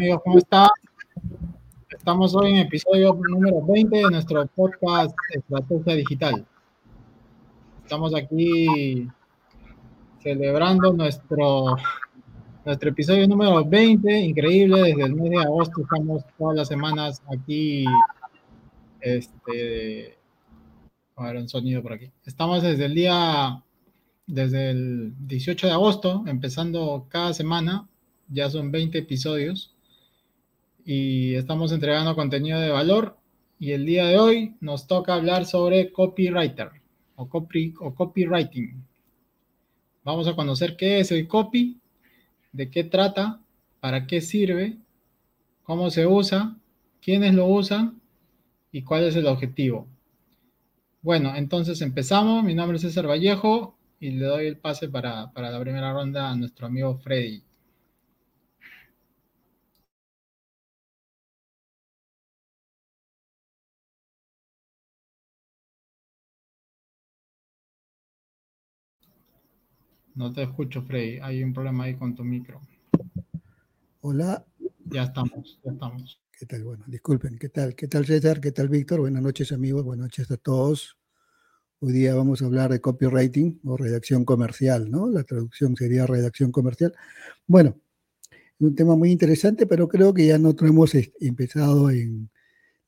Amigos, ¿cómo están? Estamos hoy en episodio número 20 de nuestro podcast Estrategia Digital. Estamos aquí celebrando nuestro, nuestro episodio número 20, increíble, desde el mes de agosto estamos todas las semanas aquí, este, a ver un sonido por aquí. Estamos desde el día, desde el 18 de agosto, empezando cada semana ya son 20 episodios y estamos entregando contenido de valor y el día de hoy nos toca hablar sobre copywriter o, copy, o copywriting. Vamos a conocer qué es el copy, de qué trata, para qué sirve, cómo se usa, quiénes lo usan y cuál es el objetivo. Bueno, entonces empezamos. Mi nombre es César Vallejo y le doy el pase para, para la primera ronda a nuestro amigo Freddy. No te escucho, Freddy. Hay un problema ahí con tu micro. Hola. Ya estamos, ya estamos. ¿Qué tal? Bueno, disculpen. ¿Qué tal? ¿Qué tal, César? ¿Qué tal, Víctor? Buenas noches, amigos. Buenas noches a todos. Hoy día vamos a hablar de copywriting o redacción comercial, ¿no? La traducción sería redacción comercial. Bueno, un tema muy interesante, pero creo que ya nosotros hemos empezado en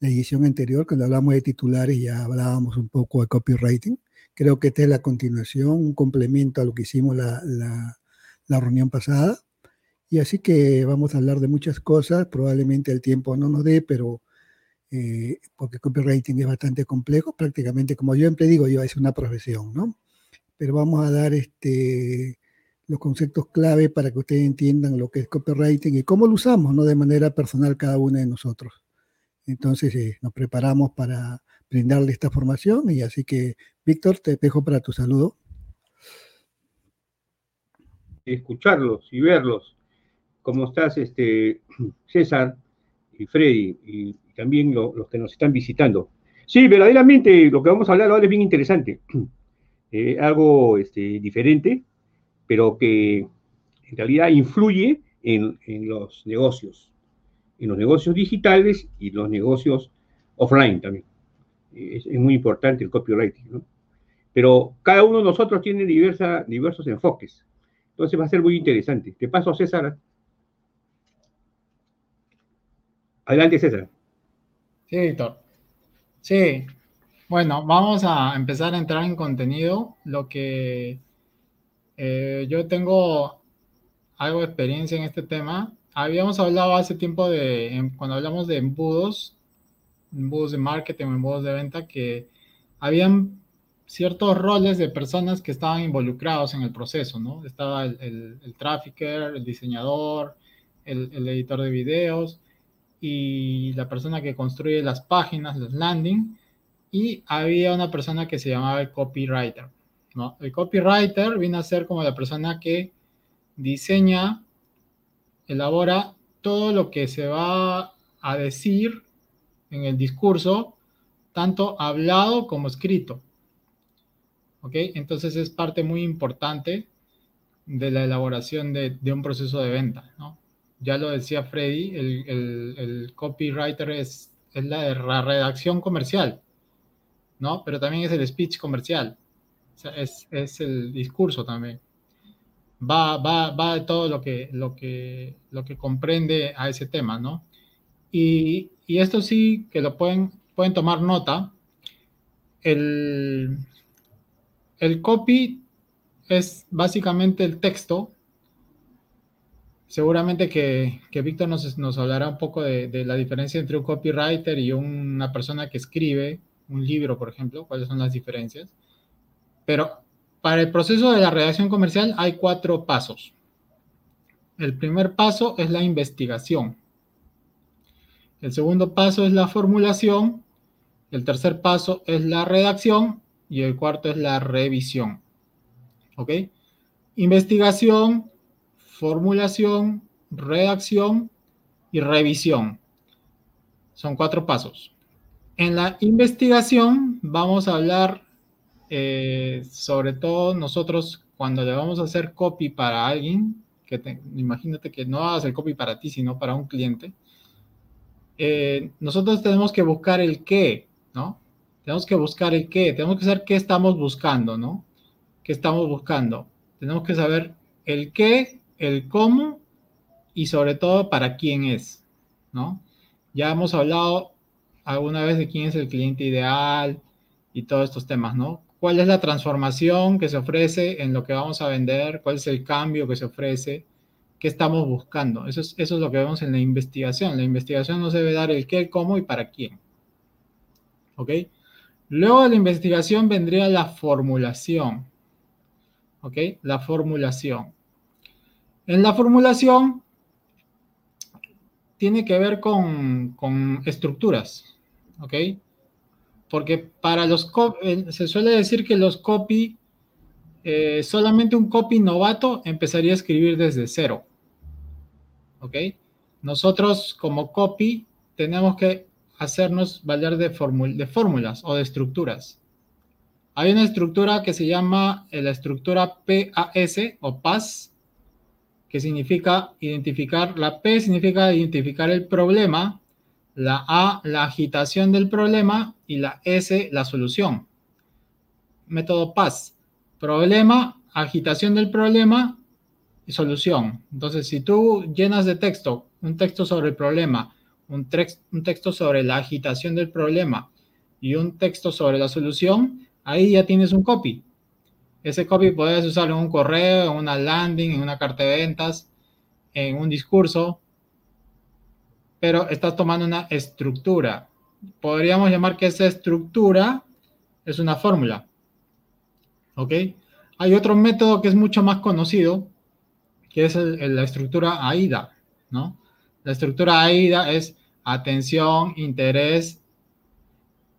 la edición anterior, cuando hablamos de titulares, ya hablábamos un poco de copywriting. Creo que esta es la continuación, un complemento a lo que hicimos la, la, reunión pasada. Y así que vamos a hablar de muchas cosas. Probablemente el tiempo no nos dé, pero eh, porque copywriting es bastante complejo, prácticamente como yo siempre digo, yo es una profesión, ¿no? Pero vamos a dar este, los conceptos clave para que ustedes entiendan lo que es copywriting y cómo lo usamos, ¿no? De manera personal cada uno de nosotros. Entonces eh, nos preparamos para brindarle esta formación y así que Víctor, te dejo para tu saludo. Escucharlos y verlos. ¿Cómo estás, este, César y Freddy? Y también los que nos están visitando. Sí, verdaderamente lo que vamos a hablar ahora es bien interesante. Eh, algo este, diferente, pero que en realidad influye en, los negocios, en los negocios digitales y los negocios offline también. Es, muy importante el copywriting, ¿no? Pero cada uno de nosotros tiene diversa, diversos enfoques. Entonces va a ser muy interesante. Te paso a César. Adelante, César. Sí, Víctor. Sí. Bueno, vamos a empezar a entrar en contenido. Lo que eh, yo tengo algo de experiencia en este tema. Habíamos hablado hace tiempo de, cuando hablamos de embudos, embudos de marketing, embudos de venta, que habían ciertos roles de personas que estaban involucrados en el proceso, ¿no? Estaba el, el, el trafficker, el diseñador, el, editor de videos y la persona que construye las páginas, los landing, y había una persona que se llamaba el copywriter, ¿no? El copywriter viene a ser como la persona que diseña, elabora todo lo que se va a decir en el discurso, tanto hablado como escrito. ¿Ok? Entonces es parte muy importante de la elaboración de, un proceso de venta, ¿no? Ya lo decía Freddy, el, copywriter es, es la, redacción comercial, ¿no? Pero también es el speech comercial, es, el discurso también. Va, va, va de todo lo que, lo, que, lo que comprende a ese tema, ¿no? Y, y esto sí que lo pueden, pueden tomar nota. El, el copy es básicamente el texto. Seguramente que, Víctor nos, hablará un poco de, la diferencia entre un copywriter y una persona que escribe un libro, por ejemplo, cuáles son las diferencias. Pero para el proceso de la redacción comercial hay cuatro pasos. El primer paso es la investigación. El segundo paso es la formulación. El tercer paso es la redacción y el cuarto es la revisión. ¿Ok? Investigación, formulación, redacción y revisión. Son cuatro pasos. En la investigación vamos a hablar eh, sobre todo nosotros cuando le vamos a hacer copy para alguien, que imagínate que no hagas el copy para ti, sino para un cliente, eh, nosotros tenemos que buscar el qué, ¿no? Tenemos que buscar el qué, tenemos que saber qué estamos buscando, ¿no? ¿Qué estamos buscando? Tenemos que saber el qué, el cómo y sobre todo para quién es, ¿no? Ya hemos hablado alguna vez de quién es el cliente ideal y todos estos temas, ¿no? ¿Cuál es la transformación que se ofrece en lo que vamos a vender? ¿Cuál es el cambio que se ofrece? ¿Qué estamos buscando? Eso es, eso es lo que vemos en la investigación. La investigación nos debe dar el qué, el cómo y para quién. ¿Ok? Luego de la investigación vendría la formulación. ¿Ok? La formulación. En la formulación tiene que ver con, estructuras. ¿Ok? Porque para los eh, se suele decir que los copy, eh, solamente un copy novato empezaría a escribir desde cero. ¿Ok? Nosotros como copy tenemos que hacernos valer de, fórmulas o de estructuras. Hay una estructura que se llama eh, la estructura PAS o PAS, que significa identificar, la P significa identificar el problema, la A la agitación del problema y la S la solución. Método PAS, problema, agitación del problema y solución. Entonces, si tú llenas de texto un texto sobre el problema, un, texto sobre la agitación del problema y un texto sobre la solución, ahí ya tienes un copy. Ese copy puedes usarlo en un correo, en una landing, en una carta de ventas, en un discurso, pero estás tomando una estructura. Podríamos llamar que esa estructura es una fórmula. ¿Ok? Hay otro método que es mucho más conocido, que es la estructura AIDA, ¿no? La estructura AIDA es atención, interés,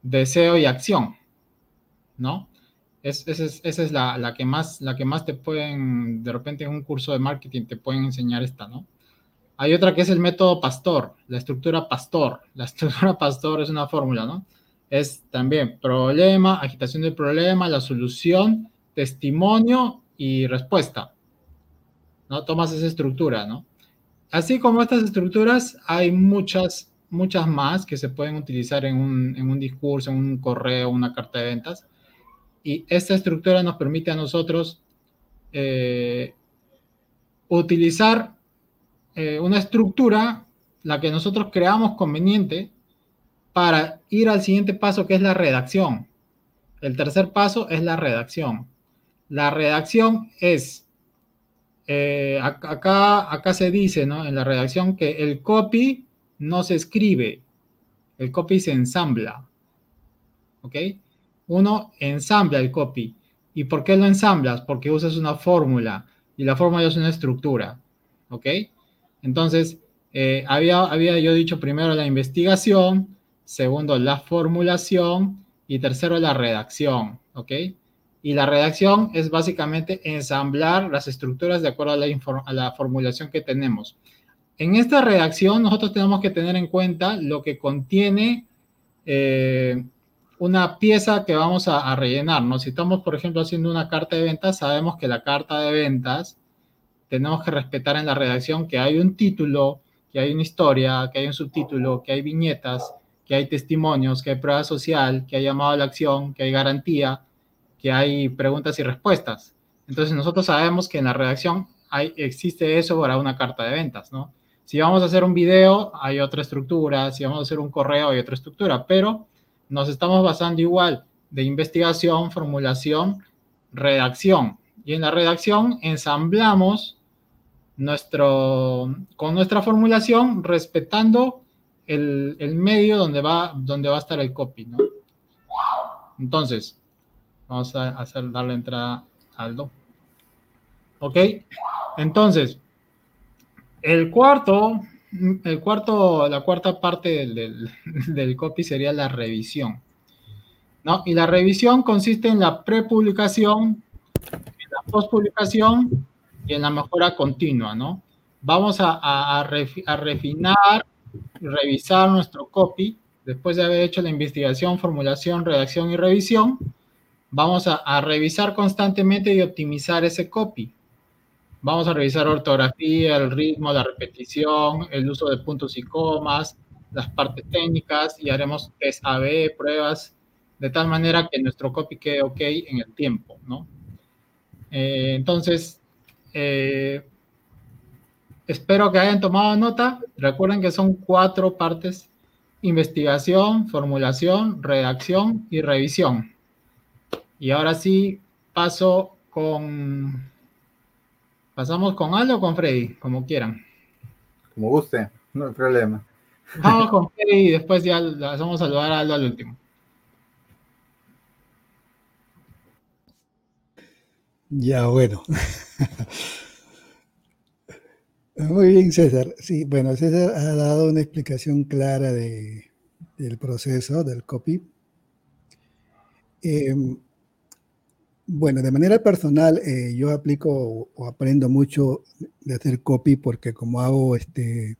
deseo y acción, ¿no? esa es, la, que más, la que más te pueden, de repente en un curso de marketing te pueden enseñar esta, ¿no? Hay otra que es el método pastor, la estructura pastor. La estructura pastor es una fórmula, ¿no? Es también problema, agitación del problema, la solución, testimonio y respuesta. ¿No? Tomas esa estructura, ¿no? Así como estas estructuras, hay muchas, muchas más que se pueden utilizar en un, en un discurso, en un correo, una carta de ventas. Y esta estructura nos permite a nosotros eh, utilizar eh, una estructura, la que nosotros creamos conveniente, para ir al siguiente paso, que es la redacción. El tercer paso es la redacción. La redacción es, eh, acá, acá se dice ¿no? en la redacción que el copy no se escribe, el copy se ensambla. ¿Ok? Uno ensambla el copy. ¿Y por qué lo ensamblas? Porque usas una fórmula y la fórmula es una estructura. ¿Ok? Entonces, eh, había, había yo dicho primero la investigación, segundo la formulación y tercero la redacción. ¿Ok? Y la redacción es básicamente ensamblar las estructuras de acuerdo a la, a la formulación que tenemos. En esta redacción nosotros tenemos que tener en cuenta lo que contiene eh, una pieza que vamos a, rellenar, ¿no? Si estamos, por ejemplo, haciendo una carta de ventas, sabemos que la carta de ventas tenemos que respetar en la redacción que hay un título, que hay una historia, que hay un subtítulo, que hay viñetas, que hay testimonios, que hay prueba social, que hay llamado a la acción, que hay garantía, que hay preguntas y respuestas. Entonces nosotros sabemos que en la redacción hay, existe eso para una carta de ventas, ¿no? Si vamos a hacer un video, hay otra estructura, si vamos a hacer un correo, hay otra estructura, pero nos estamos basando igual de investigación, formulación, redacción. Y en la redacción ensamblamos nuestro, con nuestra formulación respetando el, medio donde va, donde va a estar el copy. ¿no? Entonces, vamos a hacer, darle entrada a Aldo. ¿Ok? Entonces, el cuarto el cuarto, la cuarta parte del, copy sería la revisión. ¿no? Y la revisión consiste en la prepublicación, en la postpublicación y en la mejora continua, ¿no? Vamos a, a, refinar, revisar nuestro copy después de haber hecho la investigación, formulación, redacción y revisión. Vamos a, a revisar constantemente y optimizar ese copy. Vamos a revisar ortografía, el ritmo, la repetición, el uso de puntos y comas, las partes técnicas y haremos test AB, pruebas, de tal manera que nuestro copy quede ok en el tiempo, ¿no? Eh, entonces, eh, espero que hayan tomado nota. Recuerden que son cuatro partes, investigación, formulación, redacción y revisión. Y ahora sí, paso con ¿Pasamos con Aldo o con Freddy? Como quieran. Como guste, no hay problema. Vamos con Freddy y después ya vamos a saludar a Aldo al último. Ya, bueno. Muy bien, César. Sí, bueno, César ha dado una explicación clara de, del proceso del copy. Eh, bueno, de manera personal, eh, yo aplico o, aprendo mucho de hacer copy porque como hago, este,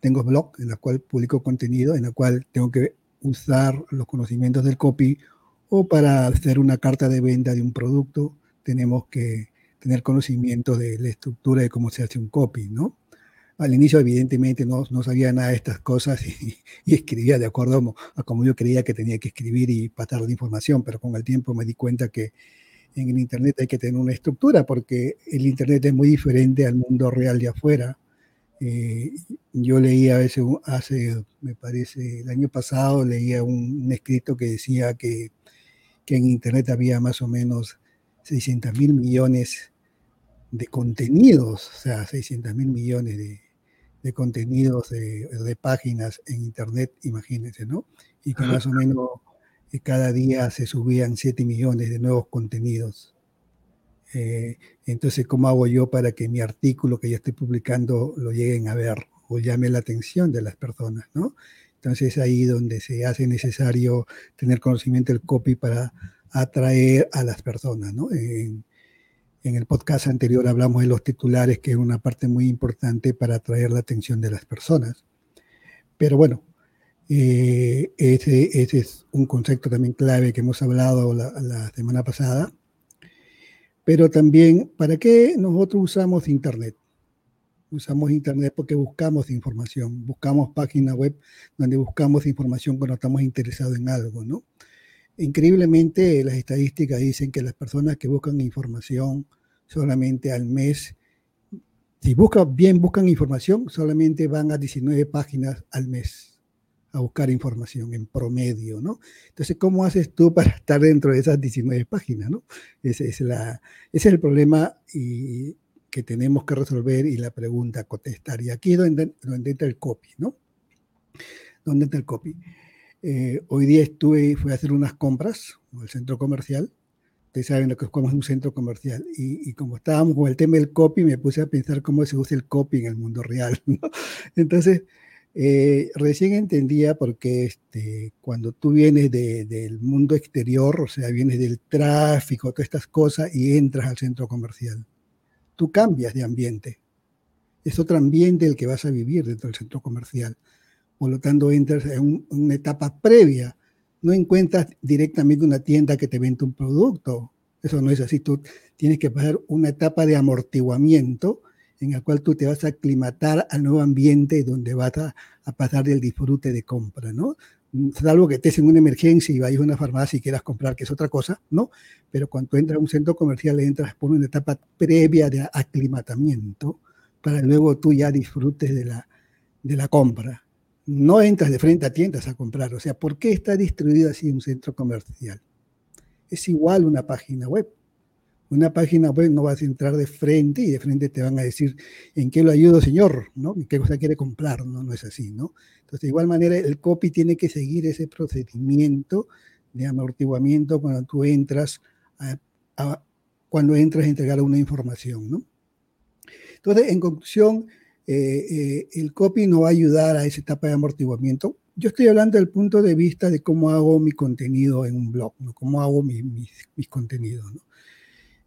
tengo blog en el cual publico contenido, en el cual tengo que usar los conocimientos del copy o para hacer una carta de venta de un producto, tenemos que tener conocimiento de la estructura de cómo se hace un copy, ¿no? Al inicio, evidentemente, no, no sabía nada de estas cosas y, y escribía de acuerdo a como yo creía que tenía que escribir y pasar la información, pero con el tiempo me di cuenta que en el Internet hay que tener una estructura porque el Internet es muy diferente al mundo real de afuera. Eh, yo leía a veces, hace, me parece, el año pasado leía un, escrito que decía que, que, en Internet había más o menos 600 mil millones de contenidos, o sea, 600 mil millones de, de contenidos de, de, páginas en Internet, imagínense, ¿no? Y que más o menos y cada día se subían 7 millones de nuevos contenidos. Eh, entonces, ¿cómo hago yo para que mi artículo que yo estoy publicando lo lleguen a ver o llame la atención de las personas? ¿no? Entonces, ahí donde se hace necesario tener conocimiento del copy para atraer a las personas. ¿no? En, en el podcast anterior hablamos de los titulares, que es una parte muy importante para atraer la atención de las personas. Pero bueno, eh, ese, ese, es un concepto también clave que hemos hablado la, semana pasada. Pero también, ¿para qué nosotros usamos Internet? Usamos Internet porque buscamos información, buscamos páginas web donde buscamos información cuando estamos interesados en algo, ¿no? Increíblemente, las estadísticas dicen que las personas que buscan información solamente al mes, si buscan bien, buscan información, solamente van a 19 páginas al mes a buscar información en promedio, ¿no? Entonces, ¿cómo haces tú para estar dentro de esas 19 páginas, ¿no? Ese es, la, ese es el problema y, que tenemos que resolver y la pregunta contestar. Y aquí es donde, donde entra el copy, ¿no? ¿Dónde entra el copy? Eh, hoy día estuve, fui a hacer unas compras el centro comercial. Ustedes saben lo que es como es un centro comercial. Y, y, como estábamos con el tema del copy, me puse a pensar cómo se usa el copy en el mundo real, ¿no? Entonces, eh, recién entendía porque este, cuando tú vienes de, del mundo exterior, o sea, vienes del tráfico, todas estas cosas, y entras al centro comercial, tú cambias de ambiente. Es otro ambiente el que vas a vivir dentro del centro comercial. Por lo tanto, entras en un, una etapa previa. No encuentras directamente una tienda que te vende un producto. Eso no es así. Tú tienes que pasar una etapa de amortiguamiento en el cual tú te vas a aclimatar al nuevo ambiente donde vas a, pasar del disfrute de compra, ¿no? Salvo que estés en una emergencia y vayas a una farmacia y quieras comprar, que es otra cosa, ¿no? Pero cuando entras a un centro comercial, entras por una etapa previa de aclimatamiento para luego tú ya disfrutes de la, de la compra. No entras de frente a tiendas a comprar. O sea, ¿por qué está distribuido así un centro comercial? Es igual una página web una página web no vas a entrar de frente y de frente te van a decir en qué lo ayudo, señor, ¿no? ¿Qué cosa quiere comprar? No, no es así, ¿no? Entonces, de igual manera, el copy tiene que seguir ese procedimiento de amortiguamiento cuando tú entras a, cuando entras a entregar una información, ¿no? Entonces, en conclusión, eh, eh, el copy no va a ayudar a esa etapa de amortiguamiento. Yo estoy hablando del punto de vista de cómo hago mi contenido en un blog, ¿no? cómo hago mi, mis, mis contenidos. ¿no?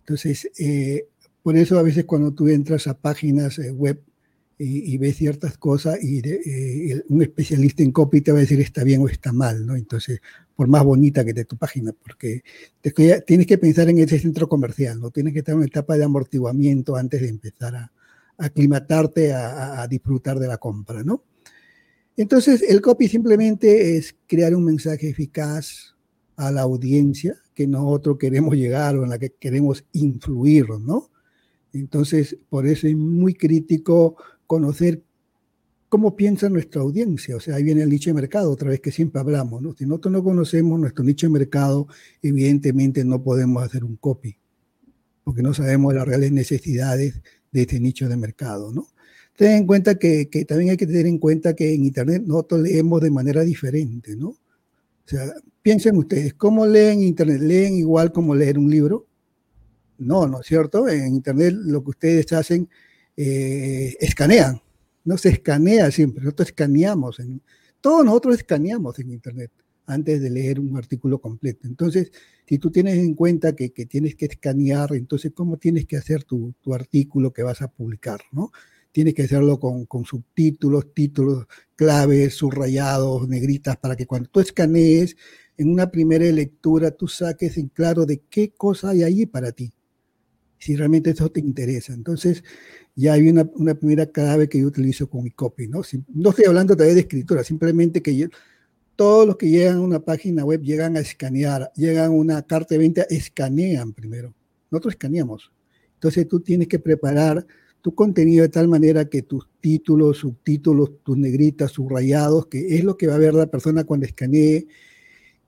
Entonces, eh, por eso a veces cuando tú entras a páginas eh, web, y, ves ciertas cosas y eh, un especialista en copy te va a decir está bien o está mal, ¿no? Entonces, por más bonita que esté tu página, porque tienes que pensar en ese centro comercial, ¿no? Tienes que estar en una etapa de amortiguamiento antes de empezar a, aclimatarte a, a, disfrutar de la compra, ¿no? Entonces, el copy simplemente es crear un mensaje eficaz a la audiencia que nosotros queremos llegar o en la que queremos influir, ¿no? Entonces, por eso es muy crítico conocer cómo piensa nuestra audiencia. O sea, ahí viene el nicho de mercado, otra vez que siempre hablamos, ¿no? Si nosotros no conocemos nuestro nicho de mercado, evidentemente no podemos hacer un copy, porque no sabemos las reales necesidades de este nicho de mercado, ¿no? Ten en cuenta que, que también hay que tener en cuenta que en Internet nosotros leemos de manera diferente, ¿no? O sea, piensen ustedes, ¿cómo leen Internet? ¿Leen igual como leer un libro? No, ¿no es cierto? En Internet lo que ustedes hacen, eh, escanean, no se escanea siempre, nosotros escaneamos, en, todos nosotros escaneamos en Internet antes de leer un artículo completo. Entonces, si tú tienes en cuenta que, tienes que escanear, entonces, ¿cómo tienes que hacer tu, tu artículo que vas a publicar? ¿no? tienes que hacerlo con, subtítulos, títulos claves, subrayados, negritas, para que cuando tú escanees en una primera lectura tú saques en claro de qué cosa hay ahí para ti, si realmente eso te interesa. Entonces, ya hay una, primera clave que yo utilizo con mi copy, ¿no? no estoy hablando todavía de escritura, simplemente que todos los que llegan a una página web llegan a escanear, llegan a una carta de venta, escanean primero. Nosotros escaneamos. Entonces tú tienes que preparar tu contenido de tal manera que tus títulos, subtítulos, tus negritas, subrayados, que es lo que va a ver la persona cuando escanee,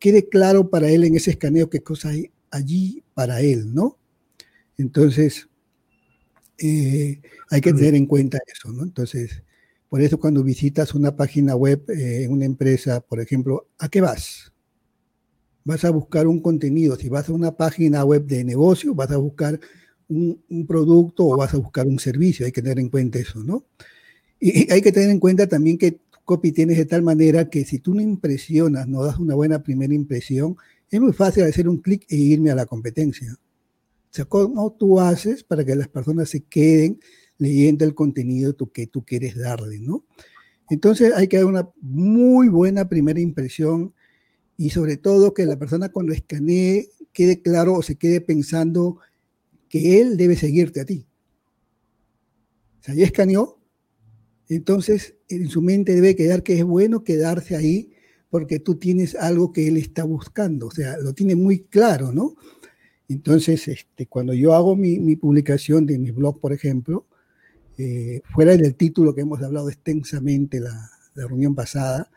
quede claro para él en ese escaneo qué cosa hay allí para él, ¿no? Entonces, eh, hay que tener en cuenta eso, ¿no? Entonces, por eso cuando visitas una página web en eh, una empresa, por ejemplo, ¿a qué vas? Vas a buscar un contenido. Si vas a una página web de negocio, vas a buscar un, producto o vas a buscar un servicio, hay que tener en cuenta eso, ¿no? Y, hay que tener en cuenta también que copy tienes de tal manera que si tú no impresionas, no das una buena primera impresión, es muy fácil hacer un clic e irme a la competencia. O sea, ¿cómo tú haces para que las personas se queden leyendo el contenido que tú quieres darle, ¿no? Entonces hay que dar una muy buena primera impresión y sobre todo que la persona cuando escanee quede claro o se quede pensando que él debe seguirte a ti. O sea, ya escaneó, entonces en su mente debe quedar que es bueno quedarse ahí porque tú tienes algo que él está buscando, o sea, lo tiene muy claro, ¿no? Entonces, este, cuando yo hago mi, publicación de mi blog, por ejemplo, eh, fuera del título que hemos hablado extensamente la, la reunión pasada,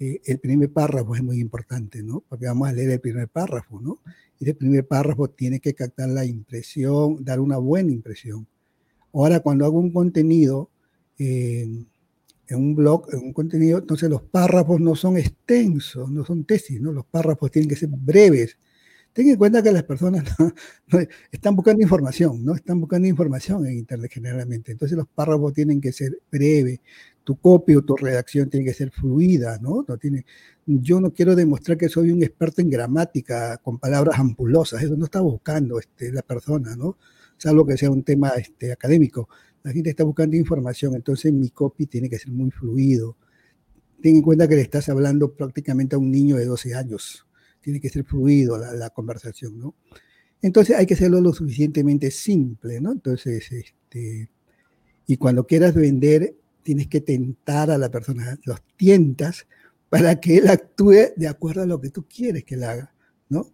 eh, el primer párrafo es muy importante, ¿no? Porque vamos a leer el primer párrafo, ¿no? Y el primer párrafo tiene que captar la impresión, dar una buena impresión. Ahora, cuando hago un contenido en un blog, en un contenido, entonces los párrafos no son extensos, no son tesis, ¿no? Los párrafos tienen que ser breves. Ten en cuenta que las personas están buscando información, ¿no? Están buscando información en Internet generalmente. Entonces los párrafos tienen que ser breves, tu copia o tu redacción tiene que ser fluida, ¿no? no tiene, yo no quiero demostrar que soy un experto en gramática con palabras ampulosas, eso no está buscando este, la persona, ¿no? Salvo que sea un tema este, académico. La gente está buscando información, entonces mi copy tiene que ser muy fluido. Ten en cuenta que le estás hablando prácticamente a un niño de 12 años. Tiene que ser fluido la, conversación, ¿no? Entonces hay que hacerlo lo suficientemente simple, ¿no? Entonces, este, y cuando quieras vender, tienes que tentar a la persona, los tientas para que él actúe de acuerdo a lo que tú quieres que él haga, ¿no?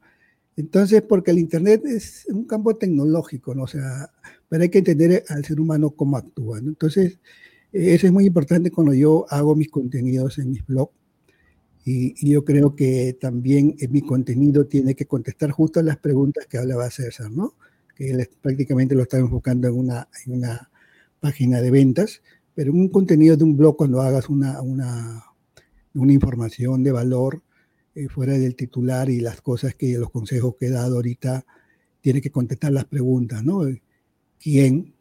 Entonces, porque el Internet es un campo tecnológico, ¿no? O sea, pero hay que entender al ser humano cómo actúa, ¿no? Entonces, eso es muy importante cuando yo hago mis contenidos en mis blogs. Y, yo creo que también en mi contenido tiene que contestar justo las preguntas que hablaba César, ¿no? Que él prácticamente lo está enfocando en una, en una página de ventas, pero un contenido de un blog, cuando hagas una, una, una información de valor eh, fuera del titular y las cosas que los consejos que he dado ahorita, tiene que contestar las preguntas, ¿no? ¿Quién?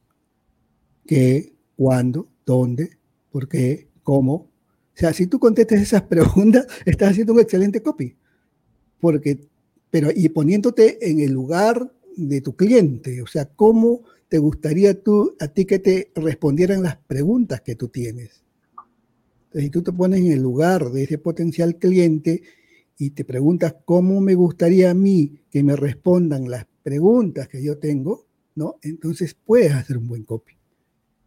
¿Qué? ¿Cuándo? ¿Dónde? ¿Por qué? ¿Cómo? O sea, si tú contestas esas preguntas, estás haciendo un excelente copy. Porque, pero, y poniéndote en el lugar de tu cliente, o sea, cómo te gustaría tú, a ti que te respondieran las preguntas que tú tienes? Si tú te pones en el lugar de ese potencial cliente y te preguntas cómo me gustaría a mí que me respondan las preguntas que yo tengo, ¿no? Entonces puedes hacer un buen copy.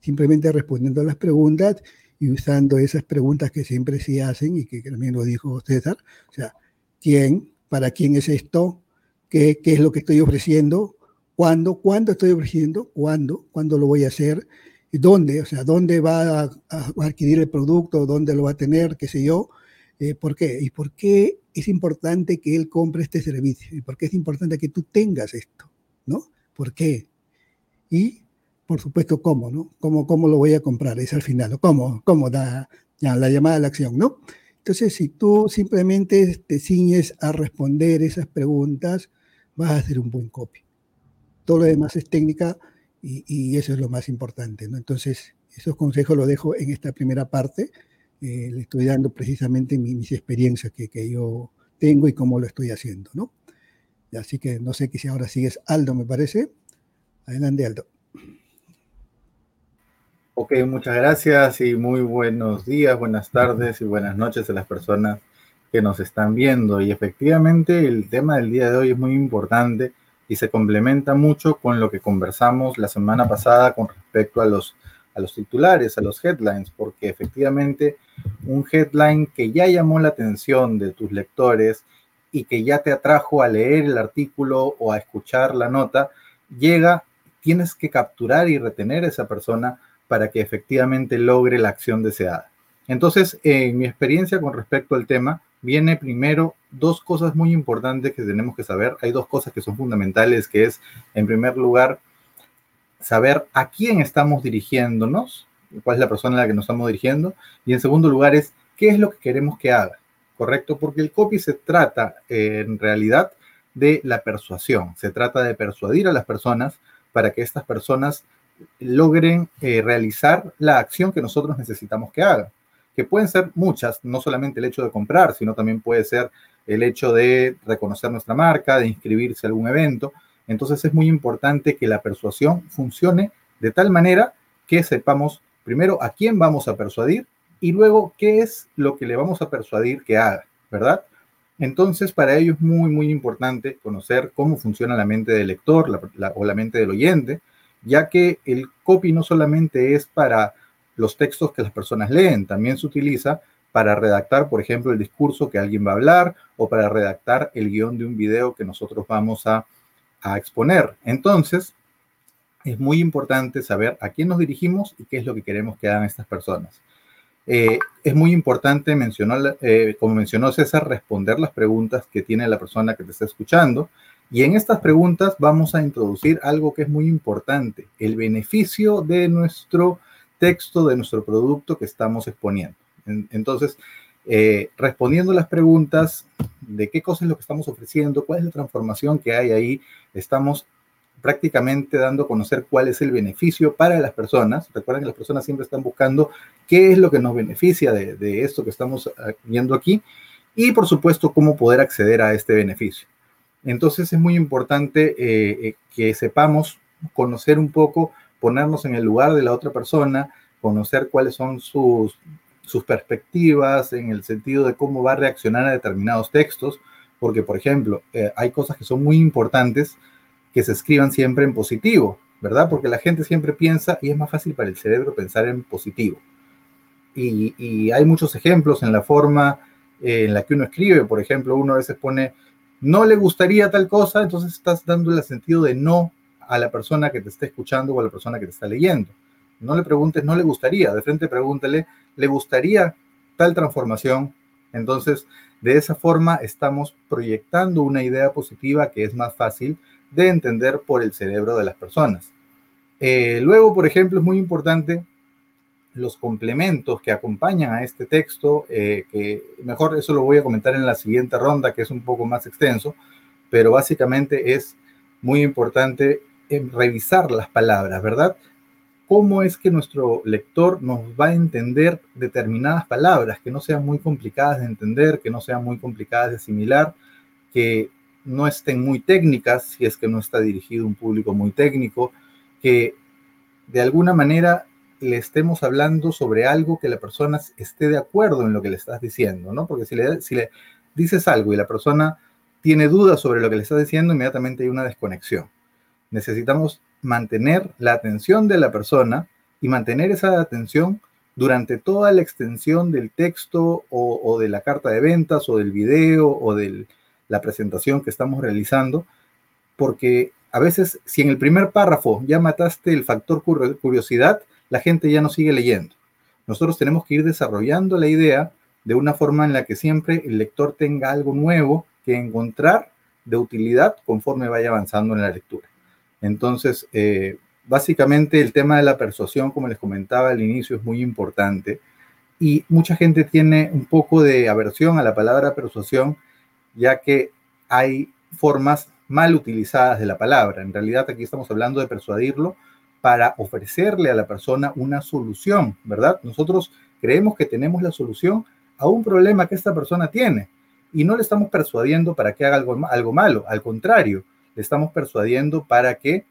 Simplemente respondiendo a las preguntas y usando esas preguntas que siempre se hacen y que también lo dijo César. O sea, ¿quién? ¿Para quién es esto? ¿Qué, qué es lo que estoy ofreciendo? ¿Cuándo? ¿Cuándo estoy ofreciendo? ¿Cuándo? ¿Cuándo lo voy a hacer? ¿Y ¿Dónde? O sea, ¿dónde va a, a adquirir el producto? ¿Dónde lo va a tener? ¿Qué sé yo? Eh, ¿Por qué? ¿Y por qué es importante que él compre este servicio? ¿Y por qué es importante que tú tengas esto? ¿No? ¿Por qué? Y, por supuesto, ¿cómo? ¿no? ¿Cómo, cómo lo voy a comprar? Es al final, ¿Cómo? ¿Cómo da ya, la llamada a la acción? ¿no? Entonces, si tú simplemente te ciñes a responder esas preguntas, vas a hacer un buen copy. Todo lo demás es técnica y, y eso es lo más importante. ¿no? Entonces, esos consejos los dejo en esta primera parte eh, le estoy dando precisamente mis, experiencias que, que, yo tengo y cómo lo estoy haciendo, ¿no? Así que no sé si ahora sigues Aldo, me parece. Adelante, Aldo. Ok, muchas gracias y muy buenos días, buenas tardes y buenas noches a las personas que nos están viendo. Y efectivamente el tema del día de hoy es muy importante y se complementa mucho con lo que conversamos la semana pasada con respecto a los a los titulares, a los headlines, porque efectivamente un headline que ya llamó la atención de tus lectores y que ya te atrajo a leer el artículo o a escuchar la nota, llega, tienes que capturar y retener a esa persona para que efectivamente logre la acción deseada. Entonces, en mi experiencia con respecto al tema, viene primero dos cosas muy importantes que tenemos que saber. Hay dos cosas que son fundamentales, que es, en primer lugar, saber a quién estamos dirigiéndonos, cuál es la persona a la que nos estamos dirigiendo, y en segundo lugar es qué es lo que queremos que haga, ¿correcto? Porque el copy se trata eh, en realidad de la persuasión, se trata de persuadir a las personas para que estas personas logren eh, realizar la acción que nosotros necesitamos que hagan, que pueden ser muchas, no solamente el hecho de comprar, sino también puede ser el hecho de reconocer nuestra marca, de inscribirse a algún evento, entonces es muy importante que la persuasión funcione de tal manera que sepamos primero a quién vamos a persuadir y luego qué es lo que le vamos a persuadir que haga, ¿verdad? Entonces, para ello es muy, muy importante conocer cómo funciona la mente del lector o la mente del oyente, ya que el copy no solamente es para los textos que las personas leen, también se utiliza para redactar, por ejemplo, el discurso que alguien va a hablar o para redactar el guion de un video que nosotros vamos a a exponer. Entonces, es muy importante saber a quién nos dirigimos y qué es lo que queremos que hagan estas personas. Eh, es muy importante mencionar, eh, como mencionó César, responder las preguntas que tiene la persona que te está escuchando. Y en estas preguntas vamos a introducir algo que es muy importante, el beneficio de nuestro texto, de nuestro producto que estamos exponiendo. entonces, eh, respondiendo las preguntas de qué cosa es lo que estamos ofreciendo, cuál es la transformación que hay ahí, estamos prácticamente dando a conocer cuál es el beneficio para las personas. Recuerden que las personas siempre están buscando qué es lo que nos beneficia de, esto que estamos ah, viendo aquí y por supuesto cómo poder acceder a este beneficio. Entonces es muy importante eh, eh, que sepamos conocer un poco, ponernos en el lugar de la otra persona, conocer cuáles son sus perspectivas en el sentido de cómo va a reaccionar a determinados textos, porque, por ejemplo, eh, hay cosas que son muy importantes que se escriban siempre en positivo, ¿verdad? Porque la gente siempre piensa y es más fácil para el cerebro pensar en positivo. Y, hay muchos ejemplos en la forma eh, en la que uno escribe, por ejemplo, uno a veces pone, no le gustaría tal cosa, entonces estás dando el sentido de no a la persona que te está escuchando o a la persona que te está leyendo. No le preguntes, no le gustaría, de frente pregúntale, ¿le gustaría tal transformación? Entonces, de esa forma estamos proyectando una idea positiva que es más fácil de entender por el cerebro de las personas. Eh, luego, por ejemplo, es muy importante los complementos que acompañan a este texto, eh, que mejor eso lo voy a comentar en la siguiente ronda, que es un poco más extenso, pero básicamente es muy importante eh, revisar las palabras, ¿verdad? cómo es que nuestro lector nos va a entender determinadas palabras, que no sean muy complicadas de entender, que no sean muy complicadas de asimilar, que no estén muy técnicas, si es que no está dirigido un público muy técnico, que de alguna manera le estemos hablando sobre algo que la persona esté de acuerdo en lo que le estás diciendo, ¿no? Porque si le, si le dices algo y la persona tiene dudas sobre lo que le estás diciendo, inmediatamente hay una desconexión. Necesitamos mantener la atención de la persona y mantener esa atención durante toda la extensión del texto o, de la carta de ventas o del video o de la presentación que estamos realizando, porque a veces si en el primer párrafo ya mataste el factor curiosidad, la gente ya no sigue leyendo. Nosotros tenemos que ir desarrollando la idea de una forma en la que siempre el lector tenga algo nuevo que encontrar de utilidad conforme vaya avanzando en la lectura. Entonces, eh, básicamente el tema de la persuasión, como les comentaba al inicio, es muy importante y mucha gente tiene un poco de aversión a la palabra persuasión, ya que hay formas mal utilizadas de la palabra. En realidad aquí estamos hablando de persuadirlo para ofrecerle a la persona una solución, ¿verdad? Nosotros creemos que tenemos la solución a un problema que esta persona tiene y no le estamos persuadiendo para que haga algo, algo malo, al contrario, le estamos persuadiendo para que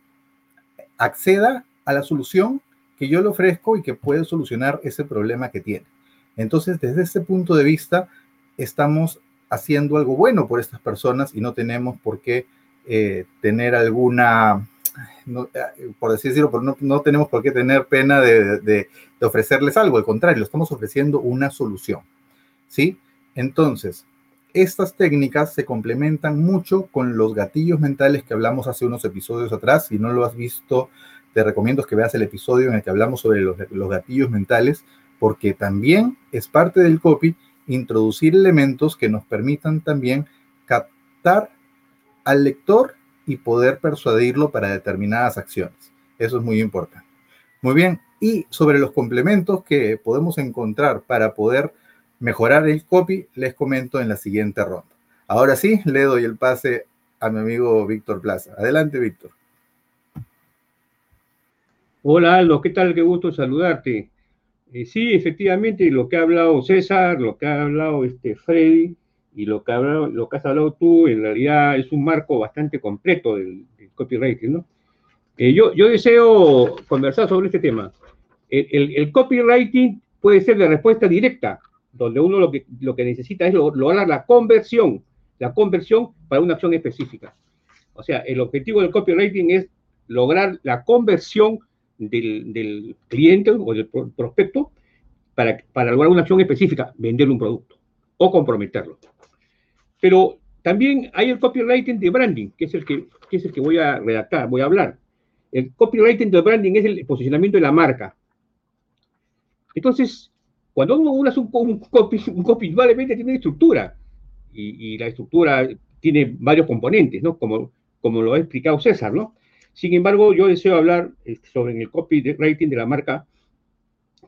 acceda a la solución que yo le ofrezco y que puede solucionar ese problema que tiene. Entonces, desde este punto de vista, estamos haciendo algo bueno por estas personas y no tenemos por qué eh, tener alguna, eh, por decirlo, no, no, tenemos por qué tener pena de, de, ofrecerles algo, al contrario, estamos ofreciendo una solución. ¿Sí? Entonces, estas técnicas se complementan mucho con los gatillos mentales que hablamos hace unos episodios atrás. Si no lo has visto, te recomiendo que veas el episodio en el que hablamos sobre los, gatillos mentales, porque también es parte del copy introducir elementos que nos permitan también captar al lector y poder persuadirlo para determinadas acciones. Eso es muy importante. Muy bien, y sobre los complementos que podemos encontrar para poder mejorar el copy, les comento en la siguiente ronda. Ahora sí, le doy el pase a mi amigo Víctor Plaza. Adelante, Víctor. Hola, Aldo, ¿qué tal? Qué gusto saludarte. Eh, sí, efectivamente, lo que ha hablado César, lo que ha hablado este Freddy y lo que, ha hablado, lo que has hablado tú, en realidad es un marco bastante completo del, copywriting, ¿no? Eh, yo, yo deseo conversar sobre este tema. el copywriting puede ser de respuesta directa donde uno lo que, lo que necesita es lograr la conversión, la conversión para una acción específica. O sea, el objetivo del copywriting es lograr la conversión del, cliente o del prospecto para, para lograr una acción específica, vender un producto o comprometerlo. Pero también hay el copywriting de branding, que es el que, que es el que voy a redactar, voy a hablar. El copywriting de branding es el posicionamiento de la marca. Entonces, cuando uno hace un, un, copy, un copy indudablemente tiene estructura y, la estructura tiene varios componentes, ¿no? Como, como lo ha explicado César, ¿no? Sin embargo, yo deseo hablar este, sobre el copy de de la marca,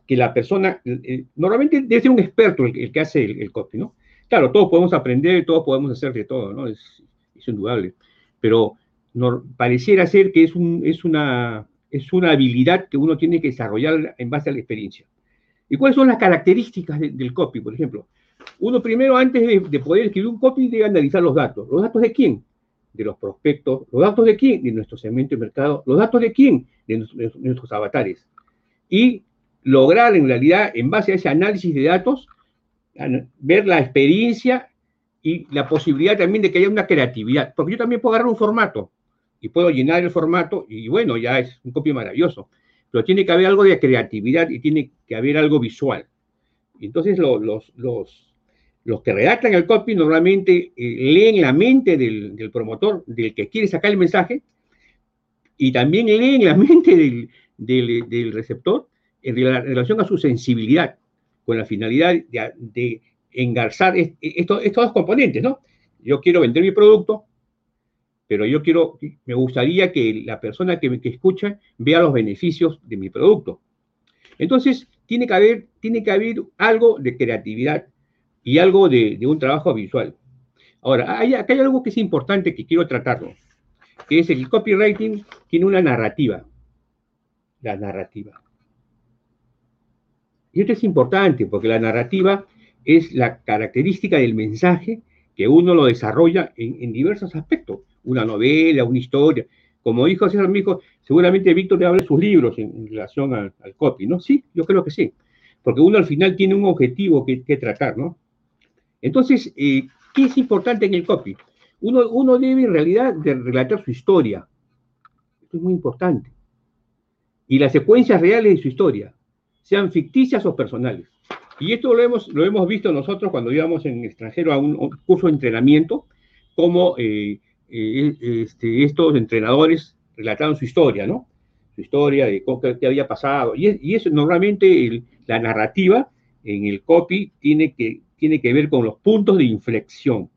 que la persona, eh, eh, normalmente debe ser un experto el, que hace el, copy, ¿no? Claro, todos podemos aprender, todos podemos hacer de todo, ¿no? Es, indudable. Pero no, pareciera ser que es, un, es, una, habilidad que uno tiene que desarrollar en base a la experiencia. ¿Y cuáles son las características del copy, por ejemplo? Uno primero, antes de, poder escribir un copy, debe analizar los datos. ¿Los datos de quién? De los prospectos. ¿Los datos de quién? De nuestro segmento de mercado. ¿Los datos de quién? De nuestros, avatares. Y lograr, en realidad, en base a ese análisis de datos, ver la experiencia y la posibilidad también de que haya una creatividad. Porque yo también puedo agarrar un formato y puedo llenar el formato y bueno, ya es un copy maravilloso pero tiene que haber algo de creatividad y tiene que haber algo visual. Entonces los, los, los, que redactan el copy normalmente eh, leen la mente del, promotor, del que quiere sacar el mensaje, y también leen la mente del, receptor en relación a su sensibilidad, con la finalidad de, engarzar estos, estos dos componentes, ¿no? Yo quiero vender mi producto, pero yo quiero, me gustaría que la persona que, que escucha vea los beneficios de mi producto. Entonces, tiene que haber, tiene que haber algo de creatividad y algo de, un trabajo visual. Ahora, hay, acá hay algo que es importante que quiero tratarlo, que es el copywriting tiene una narrativa. La narrativa. Y esto es importante porque la narrativa es la característica del mensaje que uno lo desarrolla en diversos aspectos una novela, una historia, como dijo César Mijo, seguramente Víctor le habla de sus libros en, relación al, copy, ¿no? Sí, yo creo que sí, porque uno al final tiene un objetivo que, tratar, ¿no? Entonces, eh, ¿qué es importante en el copy? Uno, debe en realidad relatar su historia. Esto es muy importante. Y las secuencias reales de su historia, sean ficticias o personales. Y esto lo hemos, lo hemos visto nosotros cuando íbamos en extranjero a un, curso de entrenamiento, como eh, eh, este, estos entrenadores relataron su historia, ¿no? Su historia de qué había pasado. Y, eso normalmente la narrativa en el copy tiene que, tiene que ver con los puntos de inflexión.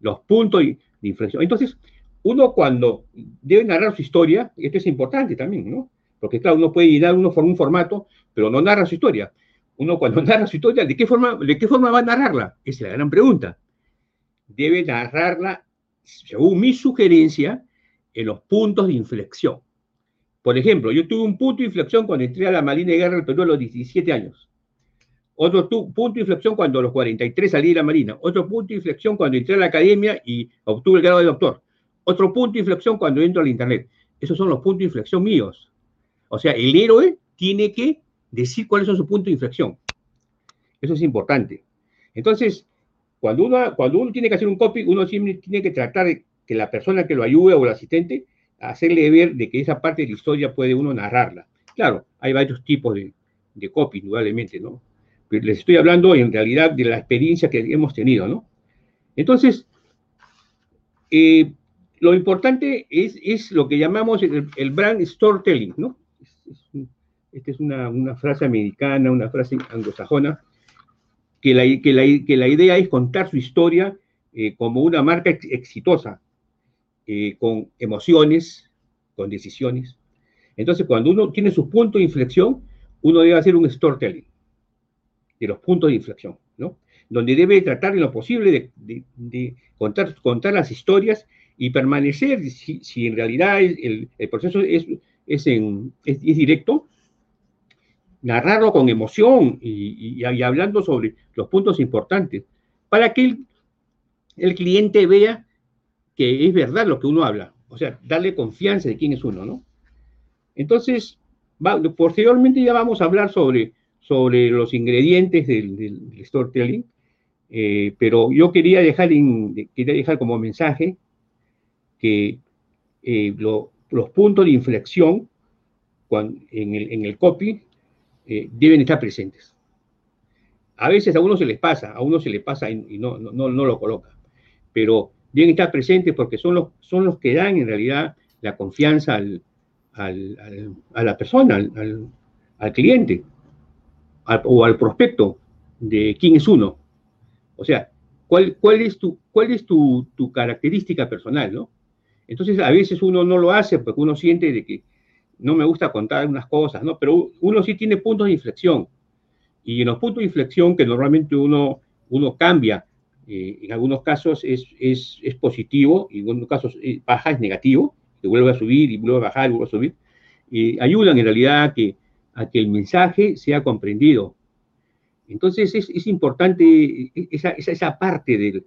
Los puntos de, inflexión. Entonces, uno cuando debe narrar su historia, esto es importante también, ¿no? Porque claro, uno puede ir uno por un formato, pero no narra su historia. Uno cuando narra su historia, ¿de qué forma, de qué forma va a narrarla? Esa es la gran pregunta. Debe narrarla según mi sugerencia, en los puntos de inflexión. Por ejemplo, yo tuve un punto de inflexión cuando entré a la Marina de Guerra del Perú a los 17 años. Otro punto de inflexión cuando a los 43 salí de la Marina. Otro punto de inflexión cuando entré a la academia y obtuve el grado de doctor. Otro punto de inflexión cuando entro al Internet. Esos son los puntos de inflexión míos. O sea, el héroe tiene que decir cuáles son sus puntos de inflexión. Eso es importante. Entonces, cuando uno, cuando uno tiene que hacer un copy, uno siempre tiene que tratar de que la persona que lo ayude o el asistente, hacerle ver de que esa parte de la historia puede uno narrarla. Claro, hay varios tipos de, de copy, indudablemente, ¿no? Les estoy hablando en realidad de la experiencia que hemos tenido, ¿no? Entonces, eh, lo importante es, es, lo que llamamos el, brand storytelling, ¿no? esta es una, una, frase americana, una frase anglosajona, que la, que la, idea es contar su historia eh, como una marca exitosa, eh, con emociones, con decisiones. Entonces, cuando uno tiene su punto de inflexión, uno debe hacer un storytelling de los puntos de inflexión, ¿no? Donde debe tratar en lo posible de, contar, contar las historias y permanecer, si, en realidad el, proceso es, es, es directo, narrarlo con emoción y, hablando sobre los puntos importantes, para que el, cliente vea que es verdad lo que uno habla, o sea, darle confianza de quién es uno, ¿no? Entonces, posteriormente ya vamos a hablar sobre, sobre los ingredientes del, storytelling, eh, pero yo quería dejar, quería dejar como mensaje que eh, los puntos de inflexión en, el, copy eh, deben estar presentes. A veces a uno se les pasa, a uno se le pasa y, no, no, no, lo coloca, pero deben estar presentes porque son los, son los que dan en realidad la confianza al, al, a la persona, al, al cliente o al prospecto de quién es uno. O sea, ¿cuál, cuál es, tu, cuál es tu, tu característica personal, no? Entonces, a veces uno no lo hace porque uno siente de que no me gusta contar unas cosas, ¿no? Pero uno sí tiene puntos de inflexión. Y en los puntos de inflexión que normalmente uno, uno cambia, eh, en algunos casos es, es, es, positivo, y en algunos casos eh, baja, es negativo, que vuelve a subir y vuelve a bajar y vuelve a subir, y ayudan en realidad a que, a que el mensaje sea comprendido. Entonces es, importante esa, esa, esa parte del,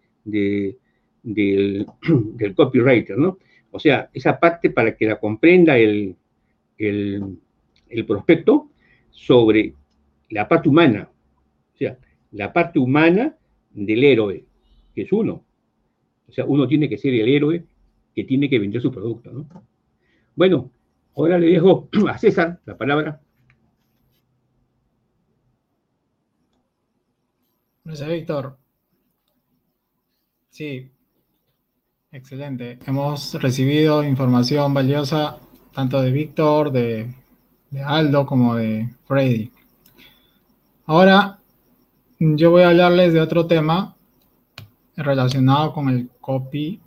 del, del copywriter, ¿no? O sea, esa parte para que la comprenda el, el, prospecto sobre la parte humana, o sea, la parte humana del héroe, que es uno. O sea, uno tiene que ser el héroe que tiene que vender su producto, ¿no? Bueno, ahora le dejo a César la palabra. Gracias, Víctor. Sí, excelente. Hemos recibido información valiosa tanto de Víctor, de, Aldo como de Freddy. Ahora yo voy a hablarles de otro tema relacionado con el copy,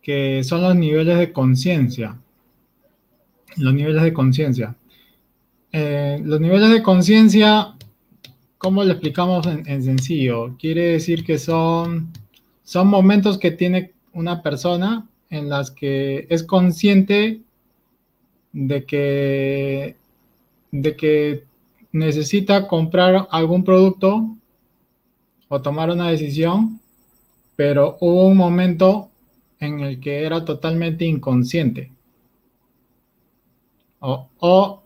que son los niveles de conciencia. Los niveles de conciencia. Eh, los niveles de conciencia, ¿cómo lo explicamos en, en, sencillo? Quiere decir que son, son momentos que tiene una persona en las que es consciente de que, de que necesita comprar algún producto o tomar una decisión, pero hubo un momento en el que era totalmente inconsciente. O,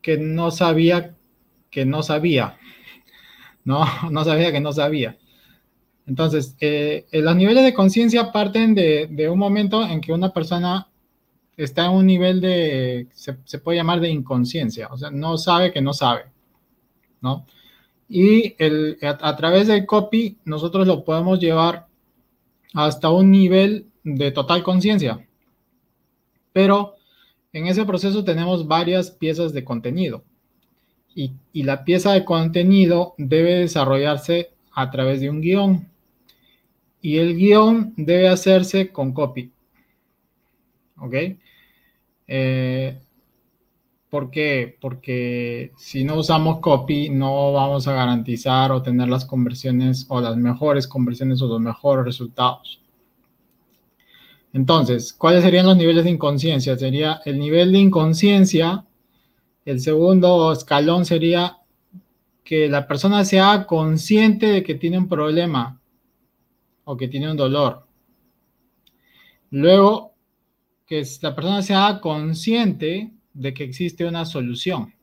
que no sabía que no sabía. No, no sabía que no sabía. Entonces, eh, los niveles de conciencia parten de, un momento en que una persona está en un nivel de, se, puede llamar de inconsciencia, o sea, no sabe que no sabe, ¿no? Y el, a, través del copy nosotros lo podemos llevar hasta un nivel de total conciencia. Pero en ese proceso tenemos varias piezas de contenido. Y, la pieza de contenido debe desarrollarse a través de un guion. Y el guion debe hacerse con copy. ¿Ok? Eh, ¿Por qué? Porque si no usamos copy, no vamos a garantizar o tener las conversiones o las mejores conversiones o los mejores resultados. Entonces, ¿cuáles serían los niveles de inconsciencia? Sería el nivel de inconsciencia. El segundo escalón sería que la persona sea consciente de que tiene un problema o que tiene un dolor. Luego, que la persona sea consciente de que existe una solución.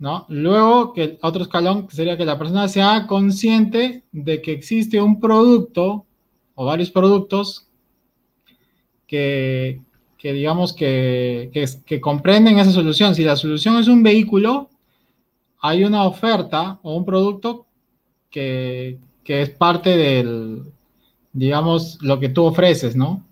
¿No? Luego, que otro escalón sería que la persona sea consciente de que existe un producto o varios productos que, digamos que, que, comprenden esa solución. Si la solución es un vehículo, hay una oferta o un producto que, que es parte del, digamos, lo que tú ofreces, ¿no?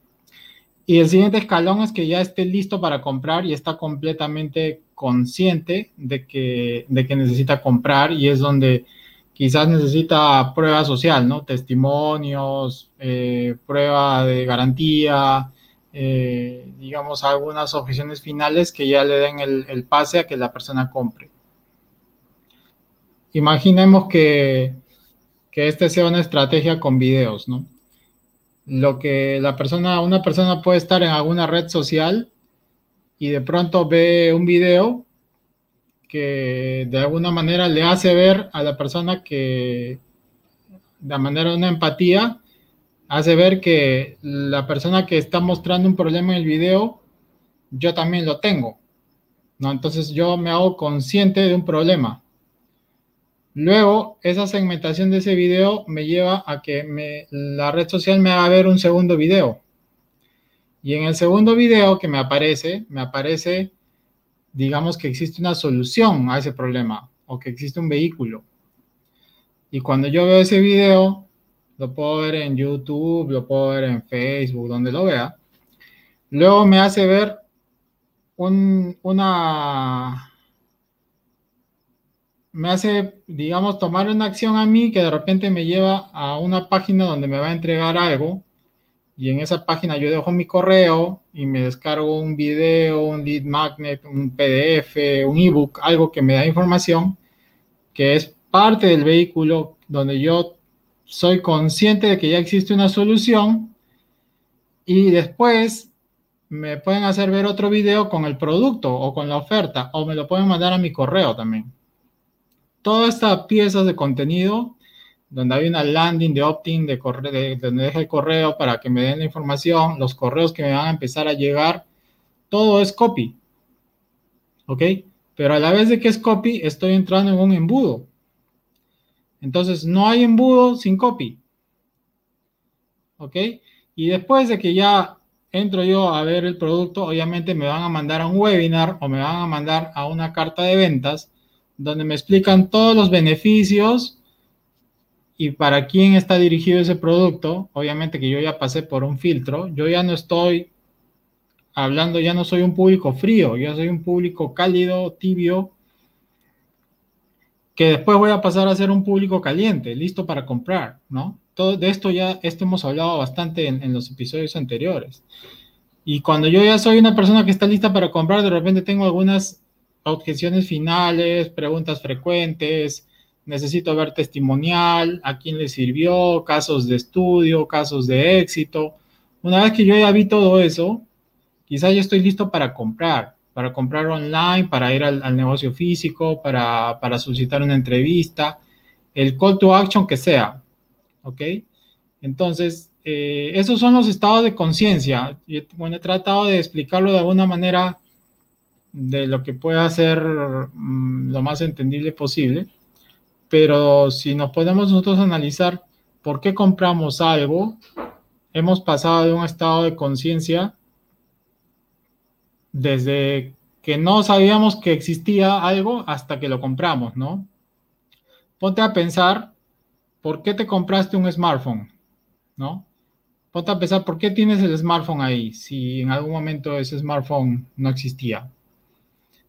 Y el siguiente escalón es que ya esté listo para comprar y está completamente consciente de que, de que necesita comprar y es donde quizás necesita prueba social, ¿no? Testimonios, eh, prueba de garantía, eh, digamos, algunas objeciones finales que ya le den el, pase a que la persona compre. Imaginemos que, que esta sea una estrategia con videos, ¿no? lo que la persona, una persona puede estar en alguna red social y de pronto ve un video que de alguna manera le hace ver a la persona que, de manera una empatía, hace ver que la persona que está mostrando un problema en el video, yo también lo tengo. ¿no? Entonces yo me hago consciente de un problema. Luego, esa segmentación de ese video me lleva a que me, la red social me haga ver un segundo video. Y en el segundo video que me aparece, me aparece, digamos que existe una solución a ese problema o que existe un vehículo. Y cuando yo veo ese video, lo puedo ver en YouTube, lo puedo ver en Facebook, donde lo vea. Luego me hace ver una, me hace, digamos, tomar una acción a mí que de repente me lleva a una página donde me va a entregar algo y en esa página yo dejo mi correo y me descargo un video, un lead magnet, un PDF, un ebook, algo que me da información que es parte del vehículo donde yo soy consciente de que ya existe una solución y después me pueden hacer ver otro video con el producto o con la oferta o me lo pueden mandar a mi correo también todas estas piezas de contenido, donde hay una landing de opt-in, de, de, donde deja el correo para que me den la información, los correos que me van a empezar a llegar, todo es copy. ¿Ok? Pero a la vez de que es copy, estoy entrando en un embudo. Entonces, no hay embudo sin copy. ¿Ok? Y después de que ya entro yo a ver el producto, obviamente me van a mandar a un webinar o me van a mandar a una carta de ventas donde me explican todos los beneficios y para quién está dirigido ese producto. Obviamente que yo ya pasé por un filtro, yo ya no estoy hablando, ya no soy un público frío, ya soy un público cálido, tibio, que después voy a pasar a ser un público caliente, listo para comprar, ¿no? Todo de esto ya, esto hemos hablado bastante en, en los episodios anteriores. Y cuando yo ya soy una persona que está lista para comprar, de repente tengo algunas objeciones finales, preguntas frecuentes, necesito ver testimonial, a quién le sirvió, casos de estudio, casos de éxito. Una vez que yo ya vi todo eso, quizás ya estoy listo para comprar, para comprar online, para ir al, negocio físico, para, para solicitar una entrevista, el call to action que sea, ¿ok? Entonces, eh, esos son los estados de conciencia. Bueno, he tratado de explicarlo de alguna manera de lo que pueda ser mm, lo más entendible posible, pero si nos podemos nosotros analizar por qué compramos algo, hemos pasado de un estado de conciencia desde que no sabíamos que existía algo hasta que lo compramos, ¿no? Ponte a pensar, ¿por qué te compraste un smartphone? ¿No? Ponte a pensar, ¿por qué tienes el smartphone ahí si en algún momento ese smartphone no existía?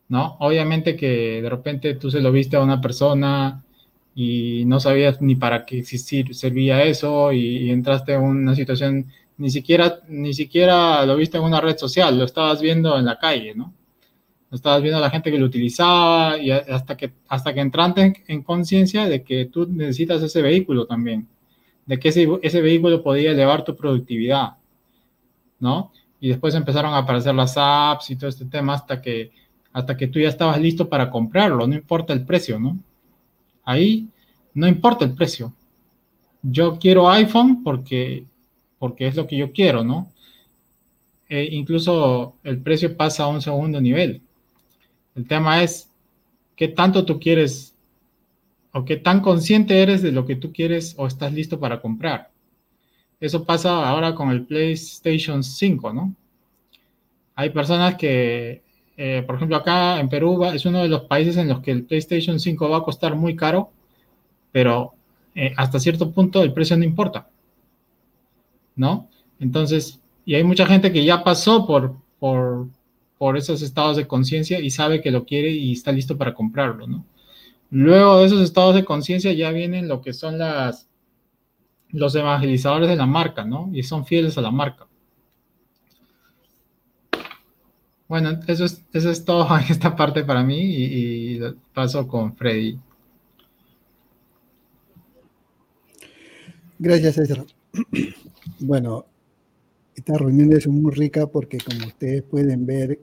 ¿No? Obviamente que de repente tú se lo viste a una persona y no sabías ni para qué existir, servía eso y, entraste en una situación, ni siquiera, ni siquiera lo viste en una red social, lo estabas viendo en la calle, ¿no? Lo estabas viendo a la gente que lo utilizaba y hasta que, hasta que entraste en, conciencia de que tú necesitas ese vehículo también de que ese, vehículo podía elevar tu productividad, ¿no? Y después empezaron a aparecer las apps y todo este tema hasta que, hasta que tú ya estabas listo para comprarlo, no importa el precio, ¿no? Ahí no importa el precio. Yo quiero iPhone porque, porque es lo que yo quiero, ¿no? E incluso el precio pasa a un segundo nivel. El tema es qué tanto tú quieres o qué tan consciente eres de lo que tú quieres o estás listo para comprar. Eso pasa ahora con el PlayStation 5, ¿no? Hay personas que, eh, por ejemplo, acá en Perú es uno de los países en los que el PlayStation 5 va a costar muy caro, pero eh, hasta cierto punto el precio no importa, ¿no? Entonces, y hay mucha gente que ya pasó por, por, por esos estados de conciencia y sabe que lo quiere y está listo para comprarlo, ¿no? Luego de esos estados de conciencia ya vienen lo que son las, los evangelizadores de la marca, ¿no? Y son fieles a la marca. Bueno, eso es, eso es todo en esta parte para mí y, paso con Freddy. Gracias, César. Bueno, esta reunión es muy rica porque como ustedes pueden ver,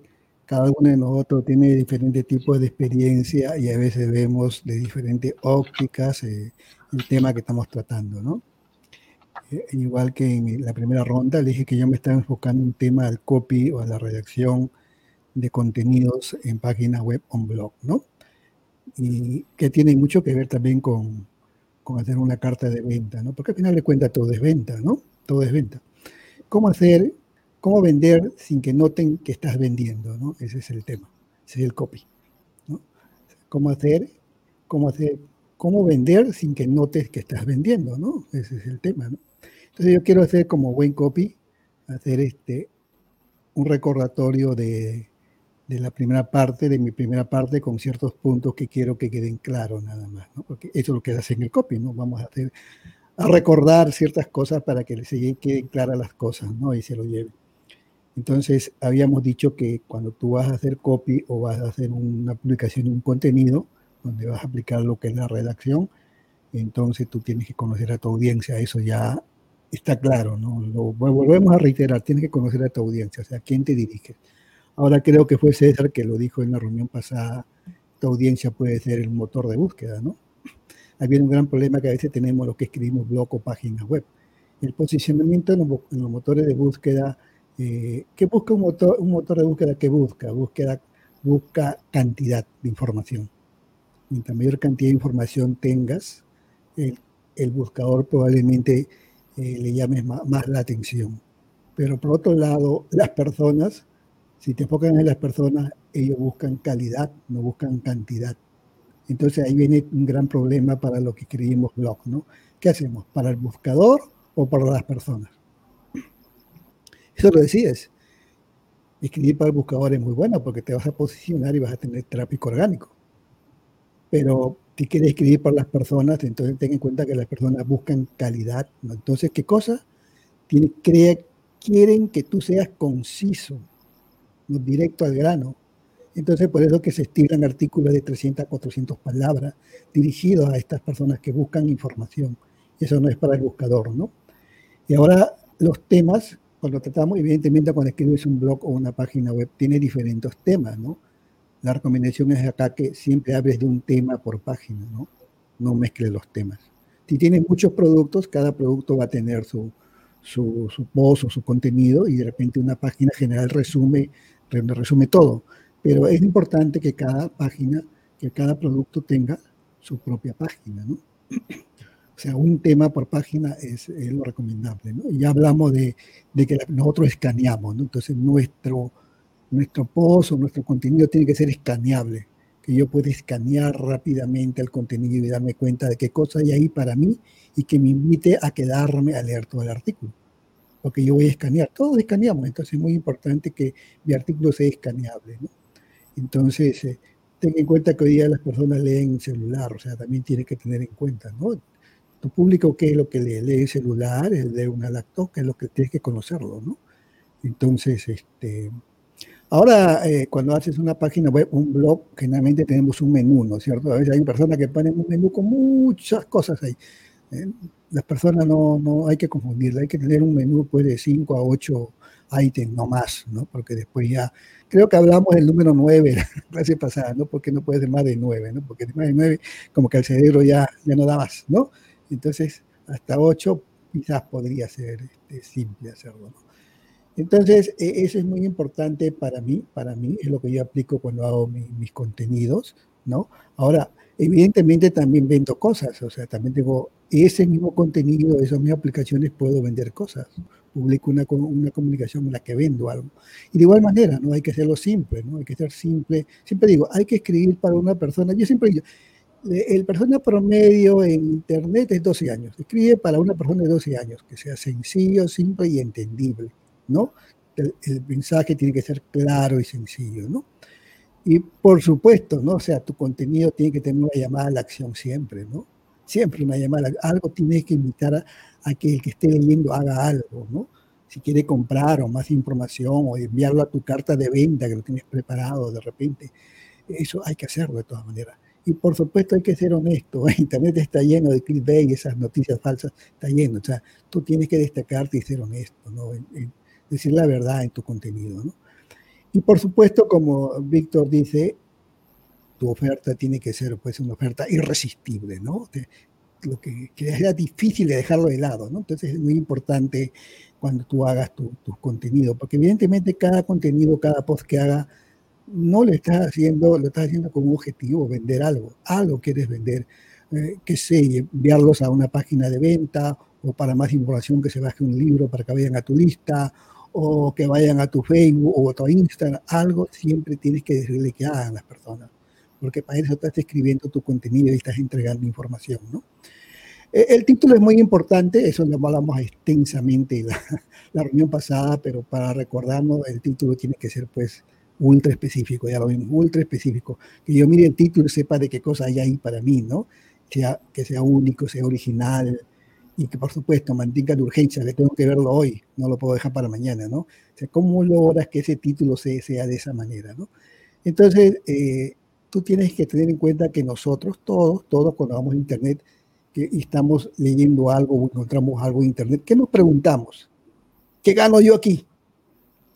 cada uno de nosotros tiene diferentes tipos de experiencia y a veces vemos de diferentes ópticas eh, el tema que estamos tratando, ¿no? Eh, igual que en la primera ronda, le dije que yo me estaba enfocando en un tema del copy o la redacción de contenidos en página web o blog, ¿no? Y que tiene mucho que ver también con, con hacer una carta de venta, ¿no? Porque al final de cuentas todo es venta, ¿no? Todo es venta. ¿Cómo hacer cómo vender sin que noten que estás vendiendo, ¿no? Ese es el tema, ese es el copy, ¿no? Cómo hacer, cómo hacer, cómo vender sin que notes que estás vendiendo, ¿no? Ese es el tema, ¿no? Entonces yo quiero hacer como buen copy, hacer este, un recordatorio de, de la primera parte, de mi primera parte, con ciertos puntos que quiero que queden claros nada más, ¿no? Porque eso es lo que hace en el copy, ¿no? Vamos a hacer, a recordar ciertas cosas para que les queden claras las cosas, ¿no? Y se lo lleven. Entonces, habíamos dicho que cuando tú vas a hacer copy o vas a hacer una publicación de un contenido, donde vas a aplicar lo que es la redacción, entonces tú tienes que conocer a tu audiencia, eso ya está claro, ¿no? Lo volvemos a reiterar, tienes que conocer a tu audiencia, o sea, ¿a quién te diriges? Ahora creo que fue César que lo dijo en la reunión pasada, tu audiencia puede ser el motor de búsqueda, ¿no? Había un gran problema que a veces tenemos los que escribimos blog o páginas web. El posicionamiento en los motores de búsqueda eh, ¿Qué busca un motor, de búsqueda? que busca? Búsqueda, busca cantidad de información. Mientras mayor cantidad de información tengas, el, el buscador probablemente eh, le llame más, más, la atención. Pero por otro lado, las personas, si te enfocan en las personas, ellos buscan calidad, no buscan cantidad. Entonces ahí viene un gran problema para lo que escribimos blog, ¿no? ¿Qué hacemos? ¿Para el buscador o para las personas? Eso lo decides. Escribir para el buscador es muy bueno porque te vas a posicionar y vas a tener tráfico orgánico. Pero si quieres escribir para las personas, entonces ten en cuenta que las personas buscan calidad. Entonces, ¿qué cosa? Tiene, quieren que tú seas conciso, directo al grano. Entonces, por eso que se estilan artículos de 300 a 400 palabras dirigidos a estas personas que buscan información. Eso no es para el buscador, ¿no? Y ahora los temas cuando tratamos, evidentemente cuando escribes un blog o una página web, tiene diferentes temas, ¿no? La recomendación es acá que siempre hables de un tema por página, ¿no? No mezcles los temas. Si tienes muchos productos, cada producto va a tener su, su, su post o su contenido y de repente una página general resume, resume todo. Pero es importante que cada página, que cada producto tenga su propia página, ¿no? O sea, un tema por página es, lo recomendable. Ya hablamos de, que nosotros escaneamos. Entonces nuestro, nuestro post o nuestro contenido tiene que ser escaneable, que yo pueda escanear rápidamente el contenido y darme cuenta de qué cosa hay ahí para mí y que me invite a quedarme a leer todo el artículo. Porque yo voy a escanear, todos escaneamos, entonces es muy importante que mi artículo sea escaneable. Entonces, eh, ten en cuenta que hoy día las personas leen celular, o sea, también tiene que tener en cuenta, ¿no? Tu público, ¿qué es lo que lee? Lee celular, lee una laptop, que es lo que tienes que conocerlo, ¿no? Entonces, este, ahora eh, cuando haces una página web, un blog, generalmente tenemos un menú, ¿no es cierto? A veces hay personas que ponen un menú con muchas cosas ahí. ¿eh? Las personas no, no hay que confundirla, hay que tener un menú pues, de 5 a 8 ítems, no más, ¿no? Porque después ya creo que hablamos del número 9 la clase pasada, ¿no? Porque no puede ser más de 9, ¿no? Porque más de 9, como que el cerebro ya, ya no da más, ¿no? Entonces, hasta 8 quizás podría ser este, simple hacerlo, ¿no? Entonces, e, eso es muy importante para mí, para mí, es lo que yo aplico cuando hago mis contenidos, ¿no? Ahora, evidentemente también vendo cosas, o sea, también tengo ese mismo contenido, esas mismas aplicaciones, puedo vender cosas publico una, una comunicación en la que vendo algo. Y de igual manera, ¿no? Hay que hacerlo simple, ¿no? Hay que ser simple. Siempre digo, hay que escribir para una persona. Yo siempre digo, el persona promedio en Internet es 12 años. Escribe para una persona de 12 años, que sea sencillo, simple y entendible, ¿no? El, el, mensaje tiene que ser claro y sencillo, ¿no? Y por supuesto, ¿no? O sea, tu contenido tiene que tener una llamada a la acción siempre, ¿no? Siempre una llamada, algo tienes que invitar a, que el que esté leyendo haga algo, ¿no? Si quiere comprar o más información o enviarlo a tu carta de venta que lo tienes preparado de repente, eso hay que hacerlo de todas maneras. Y por supuesto hay que ser honesto. Internet está lleno de clickbait esas noticias falsas, está lleno. O sea, tú tienes que destacarte y ser honesto, ¿no? decir la verdad en tu contenido, ¿no? Y por supuesto, como Víctor dice, tu oferta tiene que ser pues una oferta irresistible, ¿no? lo que, que era difícil de dejarlo de lado, ¿no? Entonces es muy importante cuando tú hagas tus tu contenidos, porque evidentemente cada contenido, cada post que haga, no lo estás haciendo, lo estás haciendo con un objetivo, vender algo, algo quieres vender, eh, que sé, enviarlos a una página de venta o para más información que se baje un libro para que vayan a tu lista o que vayan a tu Facebook o a tu Instagram, algo siempre tienes que decirle que hagan las personas, porque para eso estás escribiendo tu contenido y estás entregando información, ¿no? Eh, el título es muy importante, eso lo hablamos extensamente en la, la, reunión pasada, pero para recordarnos, el título tiene que ser pues ultra específico, ya lo vimos, ultra específico. Que yo mire el título y sepa de qué cosa hay ahí para mí, ¿no? Sea, que sea único, sea original y que por supuesto mantenga la urgencia, que tengo que verlo hoy, no lo puedo dejar para mañana, ¿no? O sea, ¿cómo logras que ese título sea, sea de esa manera, ¿no? Entonces, eh, tú tienes que tener en cuenta que nosotros, todos, todos cuando vamos a Internet, que estamos leyendo algo o encontramos algo en Internet, ¿qué nos preguntamos? ¿Qué gano yo aquí?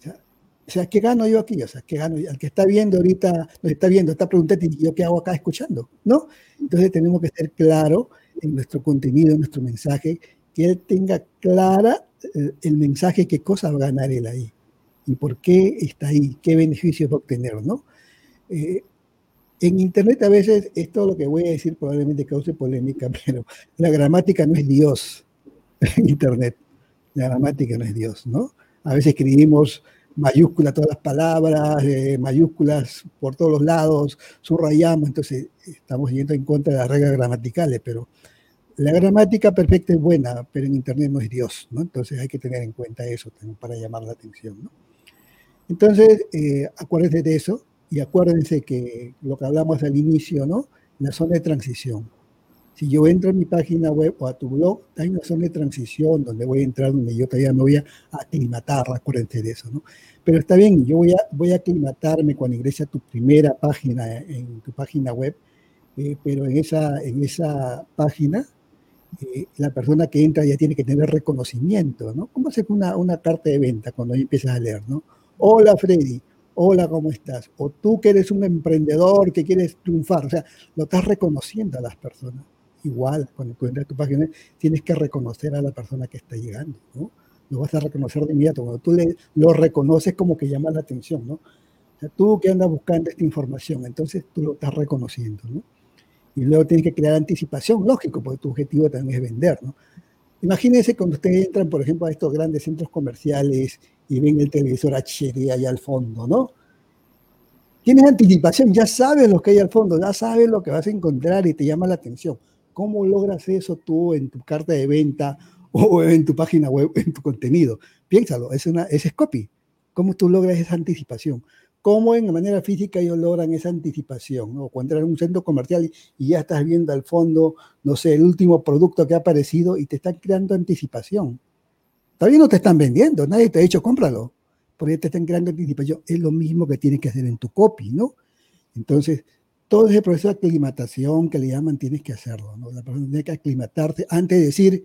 O sea, ¿qué gano yo aquí? O sea, ¿qué gano Al que está viendo ahorita, nos está viendo, está preguntando, ¿y yo qué hago acá escuchando? ¿No? Entonces tenemos que ser claro en nuestro contenido, en nuestro mensaje, que él tenga clara eh, el mensaje, qué cosa va a ganar él ahí y por qué está ahí, qué beneficios va a obtener, ¿no? Eh, en Internet a veces, esto lo que voy a decir probablemente cause polémica, pero la gramática no es Dios en Internet. La gramática no es Dios, ¿no? A veces escribimos mayúsculas todas las palabras, eh, mayúsculas por todos los lados, subrayamos, entonces estamos yendo en contra de las reglas gramaticales, pero la gramática perfecta es buena, pero en Internet no es Dios, ¿no? Entonces hay que tener en cuenta eso para llamar la atención, ¿no? Entonces, eh, acuérdense de eso, y acuérdense que lo que hablamos al inicio, ¿no? La zona de transición. Si yo entro a mi página web o a tu blog, hay una zona de transición donde voy a entrar, donde yo todavía no voy a aclimatar, acuérdense de eso, ¿no? Pero está bien, yo voy a, voy a aclimatarme cuando ingrese a tu primera página, en tu página web, eh, pero en esa, en esa página, eh, la persona que entra ya tiene que tener reconocimiento, ¿no? ¿Cómo hacer una, una carta de venta cuando empiezas a leer, ¿no? Hola Freddy, hola, ¿cómo estás? O tú que eres un emprendedor que quieres triunfar, o sea, lo estás reconociendo a las personas. Igual, cuando tú entras a tu página, tienes que reconocer a la persona que está llegando, ¿no? lo vas a reconocer de inmediato. Cuando tú lo reconoces como que llama la atención, ¿no? O sea, tú que andas buscando esta información, entonces tú lo estás reconociendo, ¿no? Y luego tienes que crear anticipación, lógico, porque tu objetivo también es vender, ¿no? Imagínense cuando ustedes entran, por ejemplo, a estos grandes centros comerciales y ven el televisor HD allá al fondo, ¿no? Tienes anticipación, ya sabes lo que hay al fondo, ya sabes lo que vas a encontrar y te llama la atención. ¿Cómo logras eso tú en tu carta de venta o en tu página web, en tu contenido? Piénsalo, es, una, es copy. ¿Cómo tú logras esa anticipación? ¿Cómo en manera física ellos logran esa anticipación? O cuando entras en un centro comercial y ya estás viendo al fondo, no sé, el último producto que ha aparecido y te están creando anticipación. Todavía no te están vendiendo, nadie te ha dicho cómpralo, porque te están creando anticipación. Es lo mismo que tienes que hacer en tu copy, ¿no? Entonces, todo ese proceso de aclimatación que le llaman, tienes que hacerlo, ¿no? La persona tiene que aclimatarse antes de decir,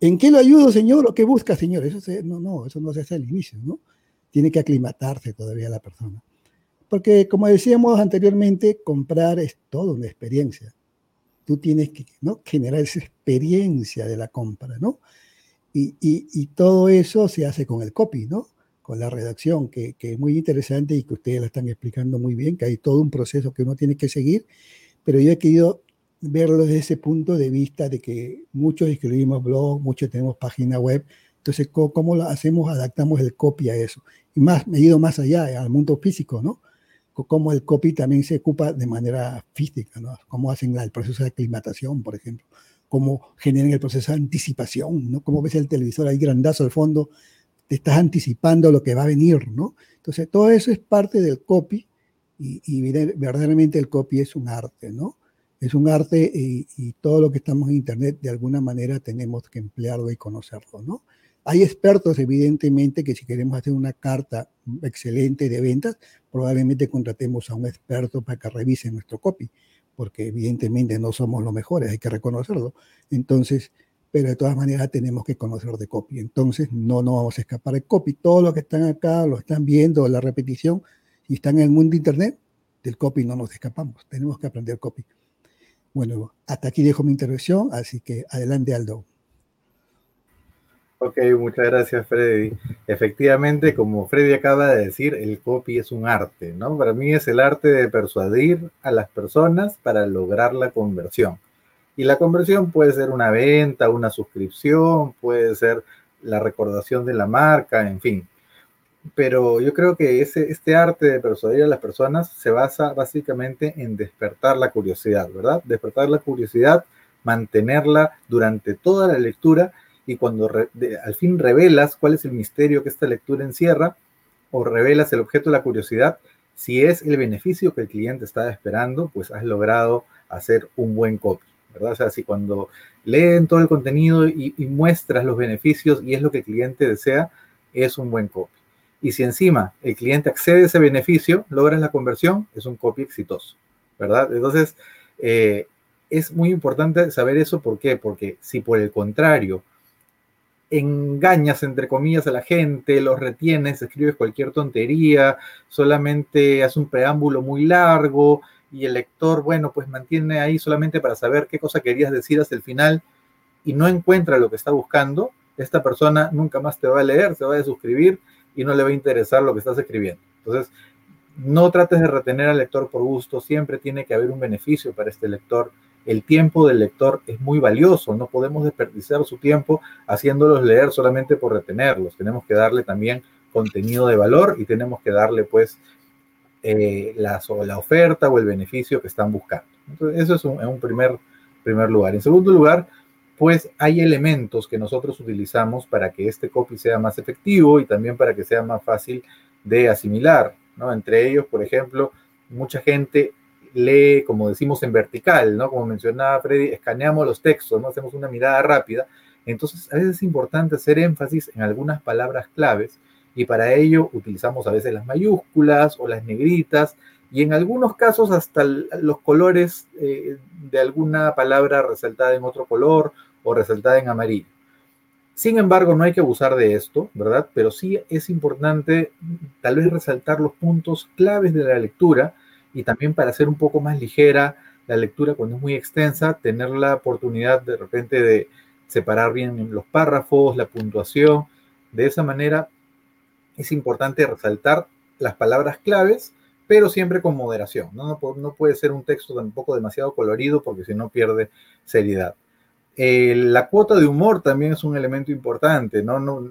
¿en qué lo ayudo, señor? ¿O qué busca, señor? Eso no, no, eso no se hace al inicio, ¿no? Tiene que aclimatarse todavía la persona. Porque, como decíamos anteriormente, comprar es toda una experiencia. Tú tienes que ¿no? generar esa experiencia de la compra, ¿no? Y, y, y, todo eso se hace con el copy, ¿no? Con la redacción, que, que, es muy interesante y que ustedes la están explicando muy bien, que hay todo un proceso que uno tiene que seguir, pero yo he querido verlo desde ese punto de vista de que muchos escribimos blog, muchos tenemos página web, entonces, ¿cómo, lo hacemos? Adaptamos el copy a eso. Y más, me he ido más allá, al mundo físico, ¿no? Cómo el copy también se ocupa de manera física, ¿no? Cómo hacen el proceso de aclimatación, por ejemplo. Cómo generan el proceso de anticipación, ¿no? Cómo ves el televisor ahí grandazo al fondo, te estás anticipando lo que va a venir, ¿no? Entonces, todo eso es parte del copy y, y verdaderamente el copy es un arte, ¿no? Es un arte y, y, todo lo que estamos en Internet, de alguna manera, tenemos que emplearlo y conocerlo, ¿no? Hay expertos, evidentemente, que si queremos hacer una carta excelente de ventas, probablemente contratemos a un experto para que revise nuestro copy, porque evidentemente no somos los mejores, hay que reconocerlo. Entonces, pero de todas maneras tenemos que conocer de copy. Entonces, no nos vamos a escapar de copy. Todos los que están acá lo están viendo, la repetición, y están en el mundo de Internet, del copy no nos escapamos. Tenemos que aprender copy. Bueno, hasta aquí dejo mi intervención, así que adelante, Aldo. Ok, muchas gracias Freddy. Efectivamente, como Freddy acaba de decir, el copy es un arte, ¿no? Para mí es el arte de persuadir a las personas para lograr la conversión. Y la conversión puede ser una venta, una suscripción, puede ser la recordación de la marca, en fin. Pero yo creo que ese, este arte de persuadir a las personas se basa básicamente en despertar la curiosidad, ¿verdad? Despertar la curiosidad, mantenerla durante toda la lectura y cuando al fin revelas cuál es el misterio que esta lectura encierra o revelas el objeto de la curiosidad, si es el beneficio que el cliente estaba esperando, pues has logrado hacer un buen copy, ¿verdad? O sea, si cuando leen todo el contenido y, y muestras los beneficios y es lo que el cliente desea, es un buen copy. Y si encima el cliente accede a ese beneficio, logras la conversión, es un copy exitoso, ¿verdad? Entonces, eh, es muy importante saber eso, ¿por qué? Porque si por el contrario engañas, entre comillas, a la gente, los retienes, escribes cualquier tontería, solamente haces un preámbulo muy largo y el lector, bueno, pues mantiene ahí solamente para saber qué cosa querías decir hasta el final y no encuentra lo que está buscando, esta persona nunca más te va a leer, se va a suscribir y no le va a interesar lo que estás escribiendo. Entonces, no trates de retener al lector por gusto, siempre tiene que haber un beneficio para este lector el tiempo del lector es muy valioso, no podemos desperdiciar su tiempo haciéndolos leer solamente por retenerlos, tenemos que darle también contenido de valor y tenemos que darle pues eh, la, la, oferta o el beneficio que están buscando. Entonces, eso es un, un primer, primer lugar. En segundo lugar, pues hay elementos que nosotros utilizamos para que este copy sea más efectivo y también para que sea más fácil de asimilar, ¿no? Entre ellos, por ejemplo, mucha gente lee, como decimos, en vertical, ¿no? Como mencionaba Freddy, escaneamos los textos, ¿no? Hacemos una mirada rápida. Entonces, a veces es importante hacer énfasis en algunas palabras claves y para ello utilizamos a veces las mayúsculas o las negritas y en algunos casos hasta los colores eh, de alguna palabra resaltada en otro color o resaltada en amarillo. Sin embargo, no hay que abusar de esto, ¿verdad? Pero sí es importante tal vez resaltar los puntos claves de la lectura y también para hacer un poco más ligera la lectura cuando es muy extensa, tener la oportunidad de repente de separar bien los párrafos, la puntuación De esa manera es importante resaltar las palabras claves, pero siempre con moderación. No, no, puede ser un texto tampoco demasiado colorido porque si no pierde seriedad. Eh, la cuota de humor también es un elemento importante, ¿no? No,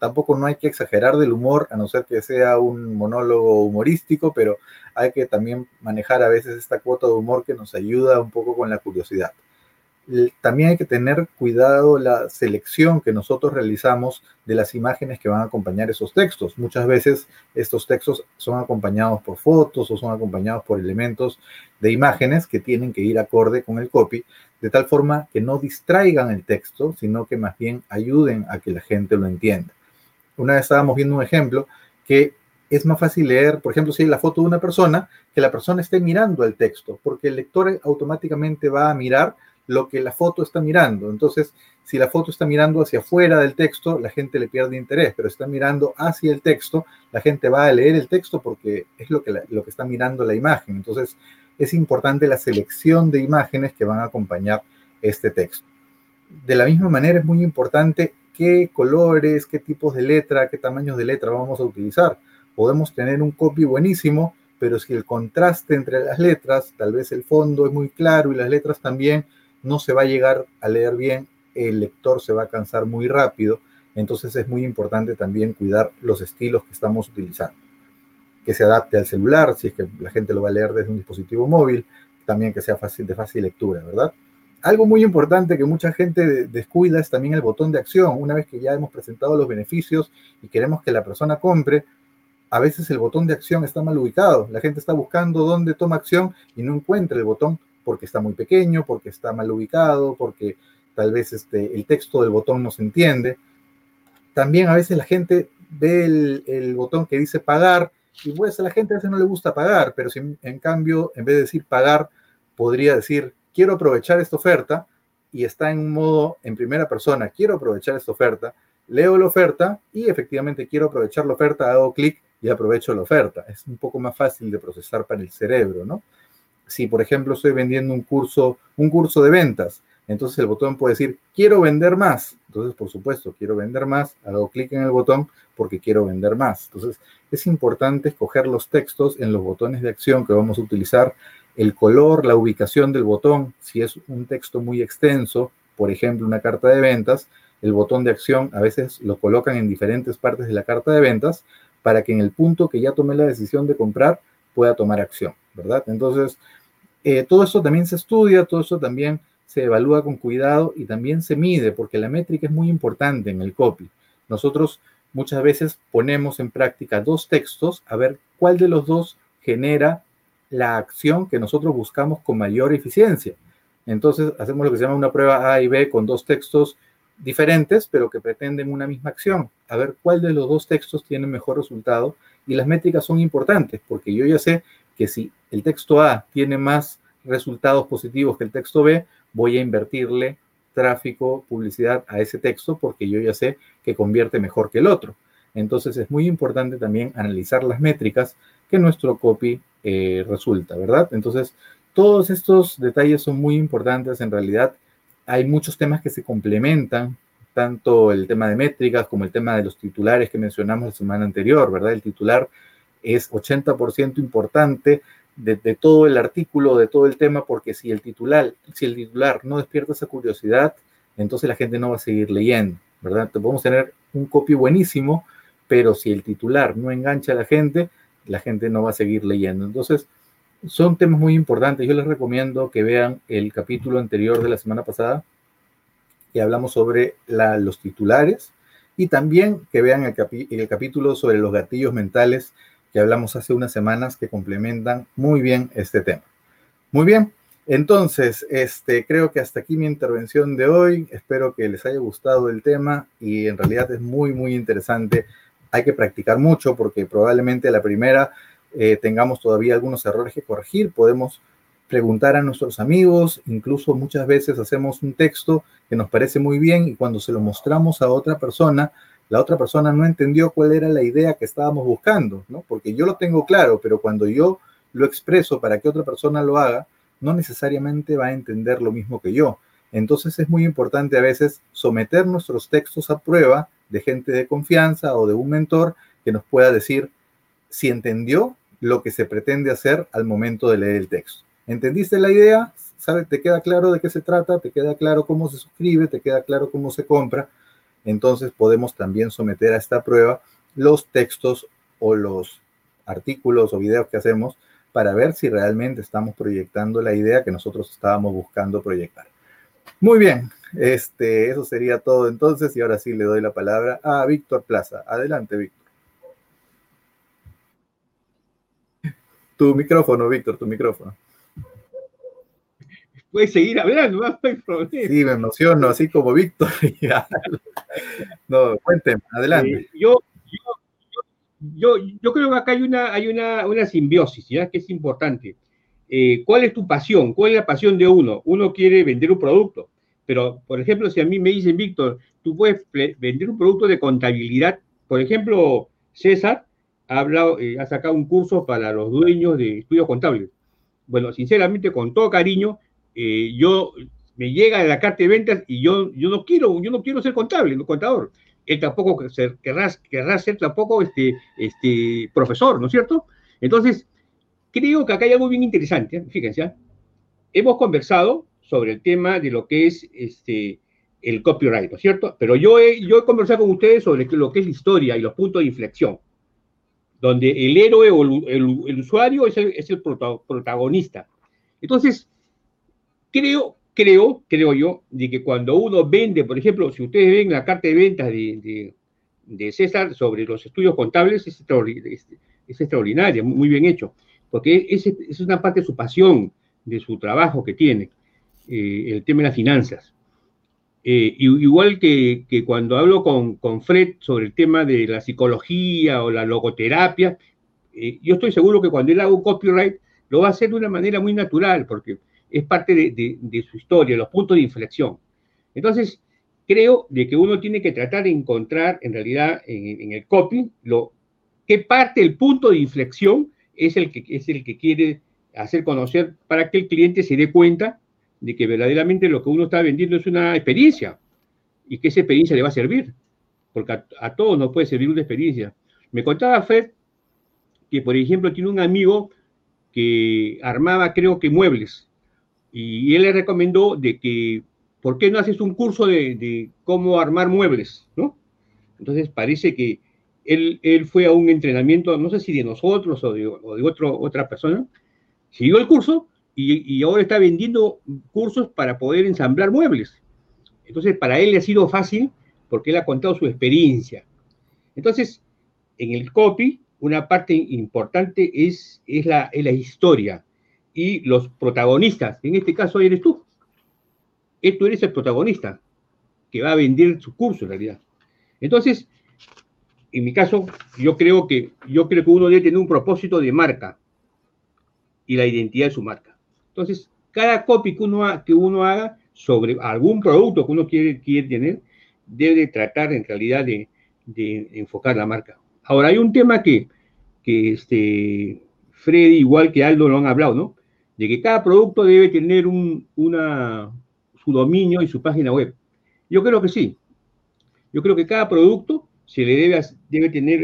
Tampoco no hay que exagerar del humor, a no ser que sea un monólogo humorístico, pero hay que también manejar a veces esta cuota de humor que nos ayuda un poco con la curiosidad también hay que tener cuidado la selección que nosotros realizamos de las imágenes que van a acompañar esos textos. Muchas veces estos textos son acompañados por fotos o son acompañados por elementos de imágenes que tienen que ir acorde con el copy, de tal forma que no distraigan el texto, sino que más bien ayuden a que la gente lo entienda. Una vez estábamos viendo un ejemplo que es más fácil leer, por ejemplo, si hay la foto de una persona, que la persona esté mirando el texto, porque el lector automáticamente va a mirar lo que la foto está mirando. Entonces, si la foto está mirando hacia afuera del texto, la gente le pierde interés, pero está mirando hacia el texto, la gente va a leer el texto porque es lo que, lo que está mirando la imagen. Entonces, es importante la selección de imágenes que van a acompañar este texto. De la misma manera, es muy importante qué colores, qué tipos de letra, qué tamaños de letra vamos a utilizar. Podemos tener un copy buenísimo, pero si el contraste entre las letras, tal vez el fondo es muy claro y las letras también, no se va a llegar a leer bien, el lector se va a cansar muy rápido, entonces es muy importante también cuidar los estilos que estamos utilizando. Que se adapte al celular, si es que la gente lo va a leer desde un dispositivo móvil, también que sea fácil, de fácil lectura, ¿verdad? Algo muy importante que mucha gente descuida es también el botón de acción. Una vez que ya hemos presentado los beneficios y queremos que la persona compre, a veces el botón de acción está mal ubicado. La gente está buscando dónde toma acción y no encuentra el botón porque está muy pequeño, porque está mal ubicado, porque tal vez este, el texto del botón no se entiende. También a veces la gente ve el, botón que dice pagar y pues a la gente a veces no le gusta pagar, pero si en cambio en vez de decir pagar podría decir quiero aprovechar esta oferta y está en un modo en primera persona, quiero aprovechar esta oferta, leo la oferta y efectivamente quiero aprovechar la oferta, hago clic y aprovecho la oferta. Es un poco más fácil de procesar para el cerebro, ¿no? si por ejemplo estoy vendiendo un curso, un curso de ventas, entonces el botón puede decir, quiero vender más. Entonces, por supuesto, quiero vender más, hago clic en el botón porque quiero vender más. Entonces, es importante escoger los textos en los botones de acción que vamos a utilizar, el color, la ubicación del botón, si es un texto muy extenso, por ejemplo, una carta de ventas, el botón de acción a veces lo colocan en diferentes partes de la carta de ventas para que en el punto que ya tomé la decisión de comprar pueda tomar acción, ¿verdad? Entonces, eh, todo esto también se estudia, todo eso también se evalúa con cuidado y también se mide, porque la métrica es muy importante en el copy. Nosotros muchas veces ponemos en práctica dos textos a ver cuál de los dos genera la acción que nosotros buscamos con mayor eficiencia. Entonces hacemos lo que se llama una prueba A y B con dos textos diferentes, pero que pretenden una misma acción. A ver cuál de los dos textos tiene mejor resultado. Y las métricas son importantes, porque yo ya sé que si el texto A tiene más resultados positivos que el texto B, voy a invertirle tráfico, publicidad a ese texto porque yo ya sé que convierte mejor que el otro. Entonces es muy importante también analizar las métricas que nuestro copy eh, resulta, ¿verdad? Entonces, todos estos detalles son muy importantes. En realidad, hay muchos temas que se complementan, tanto el tema de métricas como el tema de los titulares que mencionamos la semana anterior, ¿verdad? El titular es 80% importante de, todo el artículo, de todo el tema, porque si el titular, si el titular no despierta esa curiosidad, entonces la gente no va a seguir leyendo, ¿verdad? Podemos tener un copy buenísimo, pero si el titular no engancha a la gente, la gente no va a seguir leyendo. Entonces, son temas muy importantes. Yo les recomiendo que vean el capítulo anterior de la semana pasada, que hablamos sobre los titulares, y también que vean el, el capítulo sobre los gatillos mentales que hablamos hace unas semanas que complementan muy bien este tema. Muy bien, entonces, este, creo que hasta aquí mi intervención de hoy. Espero que les haya gustado el tema y en realidad es muy, muy interesante. Hay que practicar mucho porque probablemente la primera eh, tengamos todavía algunos errores que corregir. Podemos preguntar a nuestros amigos, incluso muchas veces hacemos un texto que nos parece muy bien y cuando se lo mostramos a otra persona, la otra persona no entendió cuál era la idea que estábamos buscando, ¿no? Porque yo lo tengo claro, pero cuando yo lo expreso para que otra persona lo haga, no necesariamente va a entender lo mismo que yo. Entonces es muy importante a veces someter nuestros textos a prueba de gente de confianza o de un mentor que nos pueda decir si entendió lo que se pretende hacer al momento de leer el texto. ¿Entendiste la idea? ¿Sabe? ¿Te queda claro de qué se trata? ¿Te queda claro cómo se suscribe? ¿Te queda claro cómo se compra? Entonces podemos también someter a esta prueba los textos o los artículos o videos que hacemos para ver si realmente estamos proyectando la idea que nosotros estábamos buscando proyectar. Muy bien, este, eso sería todo entonces y ahora sí le doy la palabra a Víctor Plaza. Adelante, Víctor. Tu micrófono, Víctor, tu micrófono. Puedes seguir hablando, no hay problema. Sí, me emociono, así como Víctor. no, cuénteme, adelante. Eh, yo, yo, yo, creo que acá hay una, hay una, una simbiosis, ¿ya? Que es importante. Eh, ¿Cuál es tu pasión? ¿Cuál es la pasión de uno? Uno quiere vender un producto, pero, por ejemplo, si a mí me dicen, Víctor, tú puedes vender un producto de contabilidad, por ejemplo, César ha, hablado, eh, ha sacado un curso para los dueños de estudios contables. Bueno, sinceramente, con todo cariño, eh, yo me llega la carta de ventas y yo, yo no quiero, yo no quiero ser contable, no contador. Él tampoco querrá, querrá ser tampoco este, este profesor, ¿no es cierto? Entonces, creo que acá hay algo bien interesante, ¿eh? fíjense, ¿eh? hemos conversado sobre el tema de lo que es este, el copyright, ¿no es cierto? Pero yo he, yo he conversado con ustedes sobre lo que es la historia y los puntos de inflexión, donde el héroe o el, usuario es el, es el protagonista. Entonces, Creo, creo, creo yo, de que cuando uno vende, por ejemplo, si ustedes ven la carta de ventas de, César sobre los estudios contables, es, extraordinaria, muy bien hecho, porque es, es, una parte de su pasión, de su trabajo que tiene, eh, el tema de las finanzas. Eh, igual que, cuando hablo con, con, Fred sobre el tema de la psicología o la logoterapia, eh, yo estoy seguro que cuando él haga un copyright lo va a hacer de una manera muy natural, porque es parte de, su historia, los puntos de inflexión. Entonces, creo de que uno tiene que tratar de encontrar, en realidad, en, el copy, lo, qué parte, el punto de inflexión es el, que, es el que quiere hacer conocer para que el cliente se dé cuenta de que verdaderamente lo que uno está vendiendo es una experiencia y que esa experiencia le va a servir, porque a, a todos nos puede servir una experiencia. Me contaba Fred que, por ejemplo, tiene un amigo que armaba, creo que, muebles, y él le recomendó de que, ¿por qué no haces un curso de, cómo armar muebles? ¿no? Entonces parece que él, fue a un entrenamiento, no sé si de nosotros o de, otro, otra persona, siguió el curso y, ahora está vendiendo cursos para poder ensamblar muebles. Entonces para él le ha sido fácil porque él ha contado su experiencia. Entonces, en el copy, una parte importante es, es, la, es la historia y los protagonistas, en este caso eres tú. Tú eres el protagonista que va a vender su curso en realidad. Entonces, en mi caso, yo creo que, yo creo que uno debe tener un propósito de marca y la identidad de su marca. Entonces, cada copy que uno, que uno haga sobre algún producto que uno quiere, quiere tener, debe tratar en realidad de, de, enfocar la marca. Ahora, hay un tema que, que este, Freddy, igual que Aldo, lo han hablado, ¿no? de que cada producto debe tener un, una, su dominio y su página web. Yo creo que sí. Yo creo que cada producto se le debe, debe tener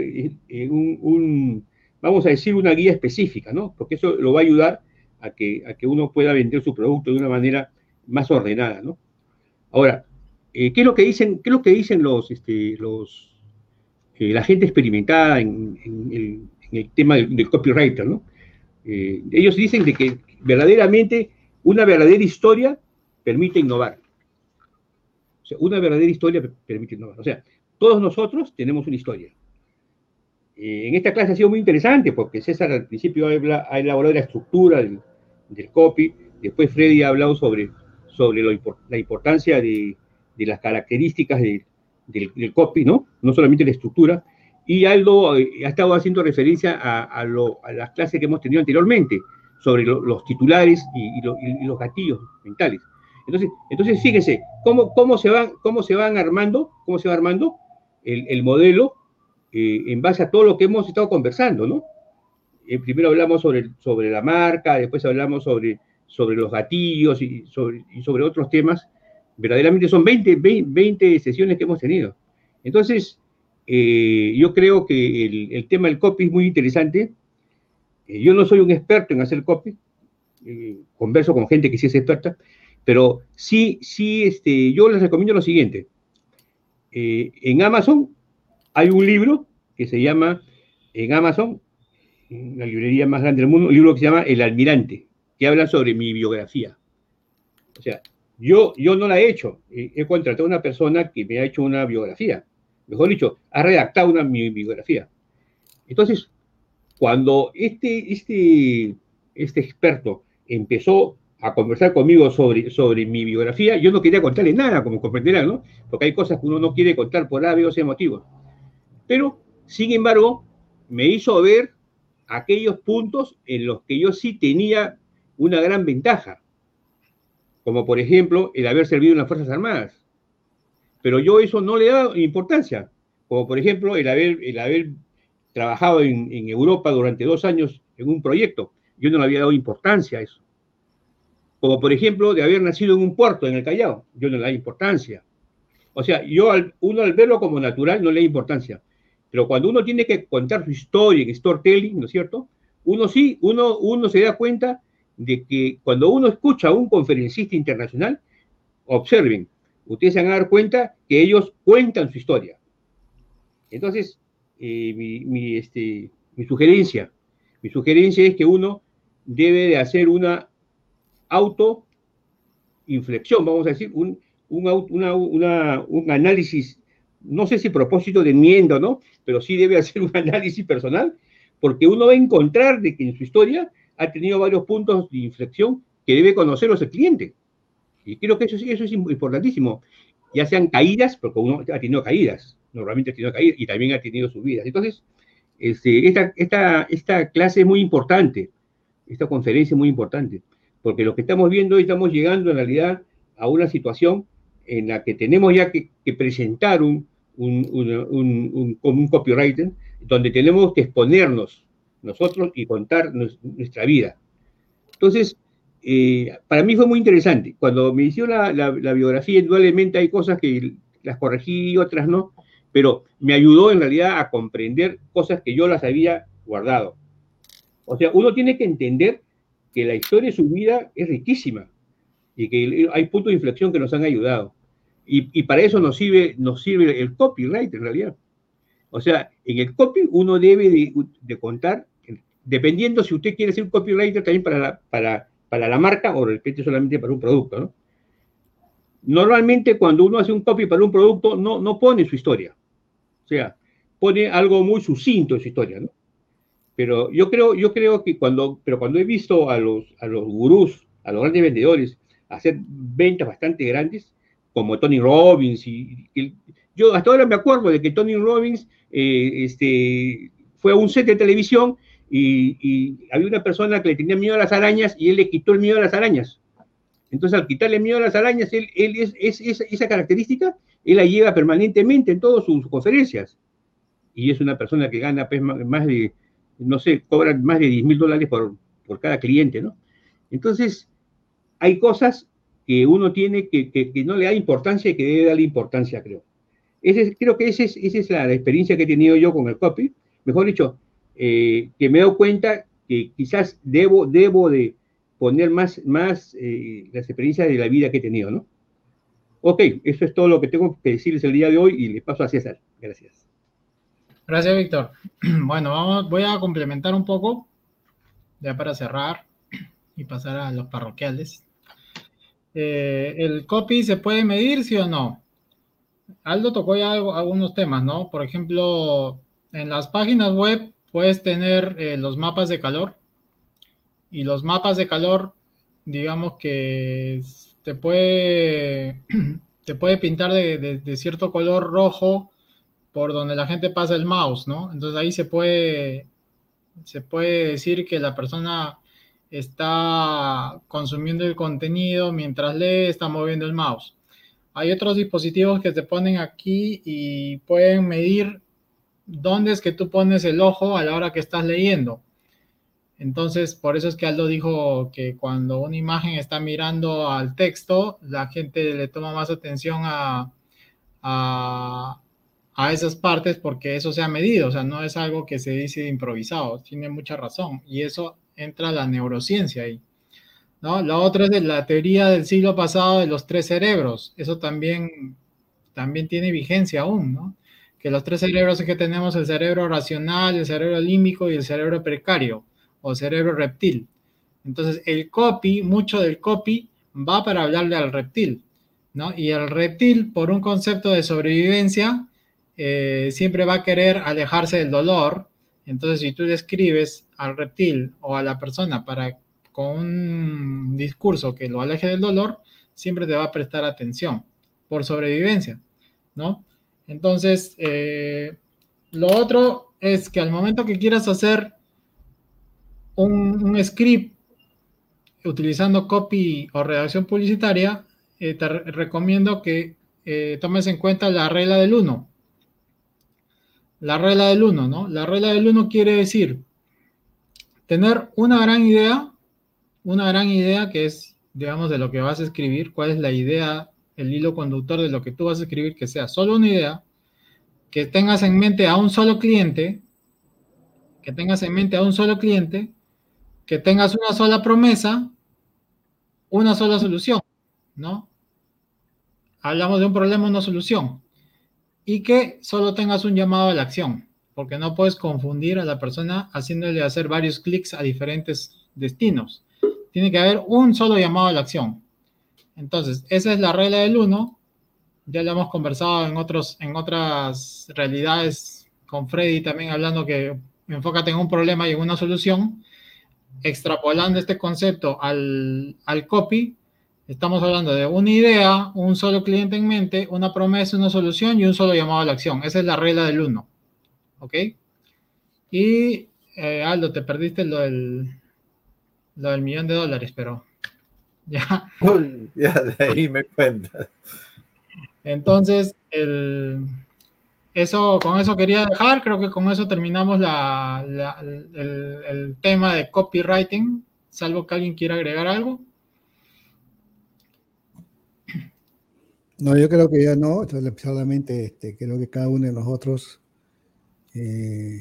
eh, un, vamos a decir, una guía específica, ¿no? Porque eso lo va a ayudar a que, a que uno pueda vender su producto de una manera más ordenada, ¿no? Ahora, eh, ¿qué es lo que dicen, qué es lo que dicen los, este, los, eh, la gente experimentada en, el, tema del, copywriter, ¿no? ellos dicen de que verdaderamente, una verdadera historia permite innovar. O sea, una verdadera historia permite innovar. O sea, todos nosotros tenemos una historia. Eh, en esta clase ha sido muy interesante porque César al principio ha, elaborado la estructura del, copy, después Freddy ha hablado sobre, sobre la importancia de, las características del, copy, ¿no? No solamente la estructura. Y Aldo eh, ha estado haciendo referencia a, a las clases que hemos tenido anteriormente, sobre los titulares y, los gatillos mentales. Entonces, entonces fíjense, cómo, cómo, se van, cómo se van armando, cómo se va armando el, modelo eh, en base a todo lo que hemos estado conversando, ¿no? Eh, primero hablamos sobre, sobre la marca, después hablamos sobre, sobre los gatillos y sobre, otros temas. Verdaderamente son 20, 20, sesiones que hemos tenido. Entonces, eh, yo creo que el, tema del copy es muy interesante. Eh, yo no soy un experto en hacer copy, converso con gente que sí es experta, pero sí, sí, este, yo les recomiendo lo siguiente. En Amazon hay un libro que se llama, en Amazon, la librería más grande del mundo, un libro que se llama El Almirante, que habla sobre mi biografía. O sea, yo, yo no la he hecho. He, contratado a una persona que me ha hecho una biografía. Mejor dicho, ha redactado una mi biografía. Entonces, cuando este, este, este experto empezó a conversar conmigo sobre, sobre mi biografía, yo no quería contarle nada, como comprenderán, ¿no? Porque hay cosas que uno no quiere contar por A, B o C. Pero, sin embargo, me hizo ver aquellos puntos en los que yo sí tenía una gran ventaja, como por ejemplo el haber servido en las Fuerzas Armadas. Pero yo eso no le dado importancia, como por ejemplo el haber, el haber trabajado en, Europa durante dos años en un proyecto. Yo no le había dado importancia a eso. Como por ejemplo de haber nacido en un puerto en el Callao. Yo no le da importancia. O sea, yo uno al verlo como natural no le da importancia. Pero cuando uno tiene que contar su historia en storytelling, ¿no es cierto? Uno sí, uno, uno se da cuenta de que cuando uno escucha a un conferencista internacional, observen, ustedes se van a dar cuenta que ellos cuentan su historia. Entonces, eh, mi, este, mi sugerencia, mi sugerencia es que uno debe de hacer una autoinflexión, vamos a decir, un, un análisis, no sé si propósito de enmienda, ¿no? Pero sí debe hacer un análisis personal, porque uno va a encontrar de que en su historia ha tenido varios puntos de inflexión que debe conocerlos el cliente. Y creo que eso, eso es importantísimo. Ya sean caídas, porque uno ha tenido caídas, normalmente ha tenido caídas y también ha tenido subidas. Entonces, este, esta, esta, esta clase es muy importante, esta conferencia es muy importante, porque lo que estamos viendo, estamos llegando en realidad a una situación en la que tenemos ya que, presentar un, un, un, un, copywriter, donde tenemos que exponernos nosotros y contar nuestra vida. Entonces, eh, para mí fue muy interesante. Cuando me hicieron la, biografía, indudablemente hay cosas que las corregí y otras no, pero me ayudó en realidad a comprender cosas que yo las había guardado. O sea, uno tiene que entender que la historia de su vida es riquísima y que hay puntos de inflexión que nos han ayudado. Y, para eso nos sirve, nos sirve el copyright en realidad. O sea, en el copy uno debe de contar dependiendo si usted quiere ser un copywriter también para la, para, para la marca o de repente solamente para un producto, ¿no? Normalmente cuando uno hace un copy para un producto no, no pone su historia. O sea, pone algo muy sucinto en su historia, ¿no? Pero yo creo, yo creo que cuando, pero cuando he visto a los, a los gurús, a los grandes vendedores, hacer ventas bastante grandes, como Tony Robbins, y, yo hasta ahora me acuerdo de que Tony Robbins eh, este, fue a un set de televisión y, había una persona que le tenía miedo a las arañas y él le quitó el miedo a las arañas. Entonces, al quitarle miedo a las arañas, él, es, esa característica, él la lleva permanentemente en todas sus conferencias. Y es una persona que gana pues, más de, no sé, cobra más de 10 mil dólares por, por, cada cliente, ¿no? Entonces, hay cosas que uno tiene que, que, no le da importancia y que debe darle importancia, creo. Ese, creo que esa es, esa es la experiencia que he tenido yo con el copy. Mejor dicho, eh, que me he dado cuenta que quizás debo, debo de poner más, más eh, las experiencias de la vida que he tenido, ¿no? Ok, eso es todo lo que tengo que decirles el día de hoy y le paso a César. Gracias. Gracias, Víctor. Bueno, vamos, voy a complementar un poco, ya para cerrar y pasar a los parroquiales. Eh, ¿El copy se puede medir, sí o no? Aldo tocó ya algunos temas, ¿no? Por ejemplo, en las páginas web puedes tener eh, los mapas de calor y los mapas de calor, digamos que te puede, te puede pintar de, cierto color rojo por donde la gente pasa el mouse, ¿no? Entonces ahí se puede, se puede decir que la persona está consumiendo el contenido mientras lee, está moviendo el mouse. Hay otros dispositivos que te ponen aquí y pueden medir dónde es que tú pones el ojo a la hora que estás leyendo. Entonces, por eso es que Aldo dijo que cuando una imagen está mirando al texto, la gente le toma más atención a, a esas partes porque eso se ha medido, o sea, no es algo que se dice improvisado, tiene mucha razón y eso entra la neurociencia ahí. ¿no? La otra es la teoría del siglo pasado de los tres cerebros, eso también, también tiene vigencia aún, ¿no? Que los tres cerebros es que tenemos el cerebro racional, el cerebro límbico y el cerebro precario o cerebro reptil. Entonces, el copy, mucho del copy va para hablarle al reptil, ¿no? Y el reptil, por un concepto de sobrevivencia, eh, siempre va a querer alejarse del dolor. Entonces, si tú describes al reptil o a la persona para con un discurso que lo aleje del dolor, siempre te va a prestar atención por sobrevivencia, ¿no? Entonces, eh, lo otro es que al momento que quieras hacer un, script utilizando copy o redacción publicitaria, eh, te recomiendo que tomes en cuenta la regla del 1 la regla del 1, ¿no? La regla del 1 quiere decir tener una gran idea, una gran idea que es, digamos, de lo que vas a escribir, cuál es la idea, el hilo conductor de lo que tú vas a escribir, que sea solo una idea, que tengas en mente a un solo cliente, que tengas en mente a un solo cliente, que tengas una sola promesa, una sola solución, ¿no? Hablamos de un problema, una solución y que solo tengas un llamado a la acción, porque no puedes confundir a la persona haciéndole hacer varios clics a diferentes destinos. Tiene que haber un solo llamado a la acción. Entonces, esa es la regla del 1. Ya lo hemos conversado en, otros, en otras realidades con Freddy también hablando que enfócate en un problema y en una solución. Extrapolando este concepto al, al copy, Estamos hablando de una idea, un solo cliente en mente, una promesa, una solución y un solo llamado a la acción. Esa es la regla del uno. ¿Ok? Y eh, Aldo, te perdiste lo del, lo del millón de dólares, pero ya. ya de ahí me cuentas. Entonces, el, eso, con eso quería dejar. Creo que con eso terminamos la, el, el tema de copywriting, salvo que alguien quiera agregar algo. No, yo creo que ya no, solamente este, creo que cada uno de nosotros eh,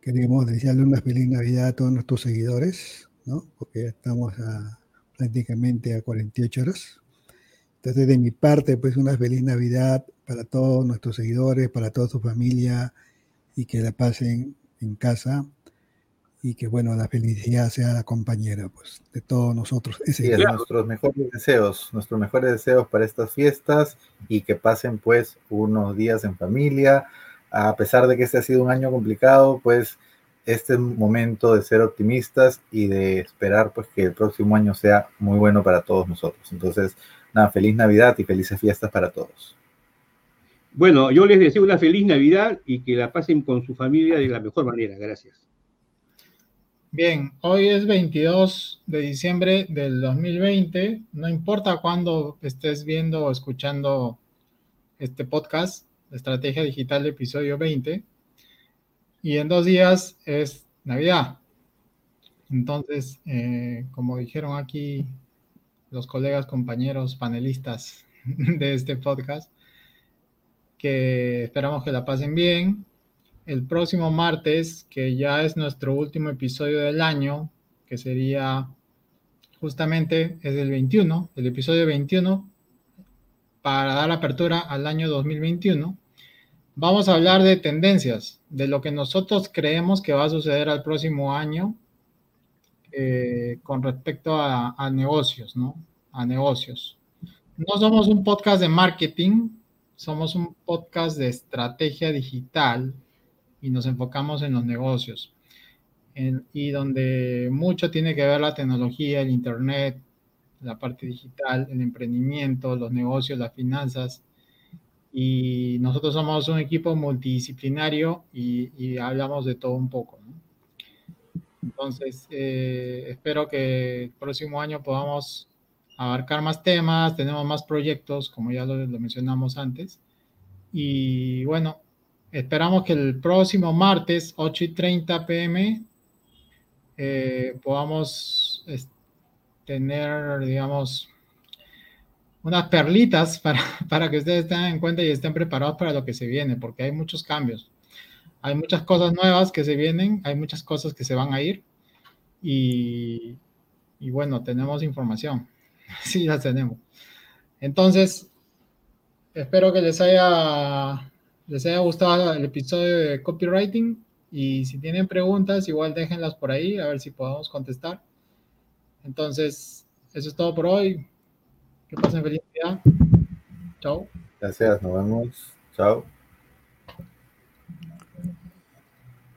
queremos desearle una feliz Navidad a todos nuestros seguidores, ¿no? Porque ya estamos a, prácticamente a 48 horas. Entonces, de mi parte, pues una feliz Navidad para todos nuestros seguidores, para toda su familia y que la pasen en casa y que bueno, la felicidad sea la compañera pues, de todos nosotros. Ese nuestros mejores deseos, nuestros mejores deseos para estas fiestas y que pasen pues unos días en familia. A pesar de que este ha sido un año complicado, pues este es un momento de ser optimistas y de esperar pues que el próximo año sea muy bueno para todos nosotros. Entonces, nada, feliz Navidad y felices fiestas para todos. Bueno, yo les deseo una feliz Navidad y que la pasen con su familia de la mejor manera. Gracias. Bien, hoy es 22 de diciembre del 2020. No importa cuándo estés viendo o escuchando este podcast, Estrategia Digital episodio 20. Y en dos días es Navidad. Entonces, eh, como dijeron aquí los colegas, compañeros, panelistas de este podcast, que esperamos que la pasen bien, el próximo martes, que ya es nuestro último episodio del año, que sería justamente es el 21, el episodio 21, para dar apertura al año 2021, vamos a hablar de tendencias, de lo que nosotros creemos que va a suceder al próximo año eh, con respecto a, a negocios, ¿no? A negocios. No somos un podcast de marketing, somos un podcast de estrategia digital y nos enfocamos en los negocios. y donde mucho tiene que ver la tecnología, el Internet, la parte digital, el emprendimiento, los negocios, las finanzas. Y nosotros somos un equipo multidisciplinario y, hablamos de todo un poco. Entonces, eh, espero que el próximo año podamos abarcar más temas, tenemos más proyectos, como ya lo mencionamos antes. Y bueno, Esperamos que el próximo martes, 8 y 30 pm, eh, podamos tener, digamos, unas perlitas para, para que ustedes tengan en cuenta y estén preparados para lo que se viene, porque hay muchos cambios. Hay muchas cosas nuevas que se vienen, hay muchas cosas que se van a ir y, y bueno, tenemos información. Sí, las tenemos. Entonces, espero que les haya, les haya gustado el episodio de copywriting y si tienen preguntas, igual déjenlas por ahí, a ver si podemos contestar. Entonces, eso es todo por hoy. Que pasen feliz día. Chao. Gracias, nos vemos. Chao.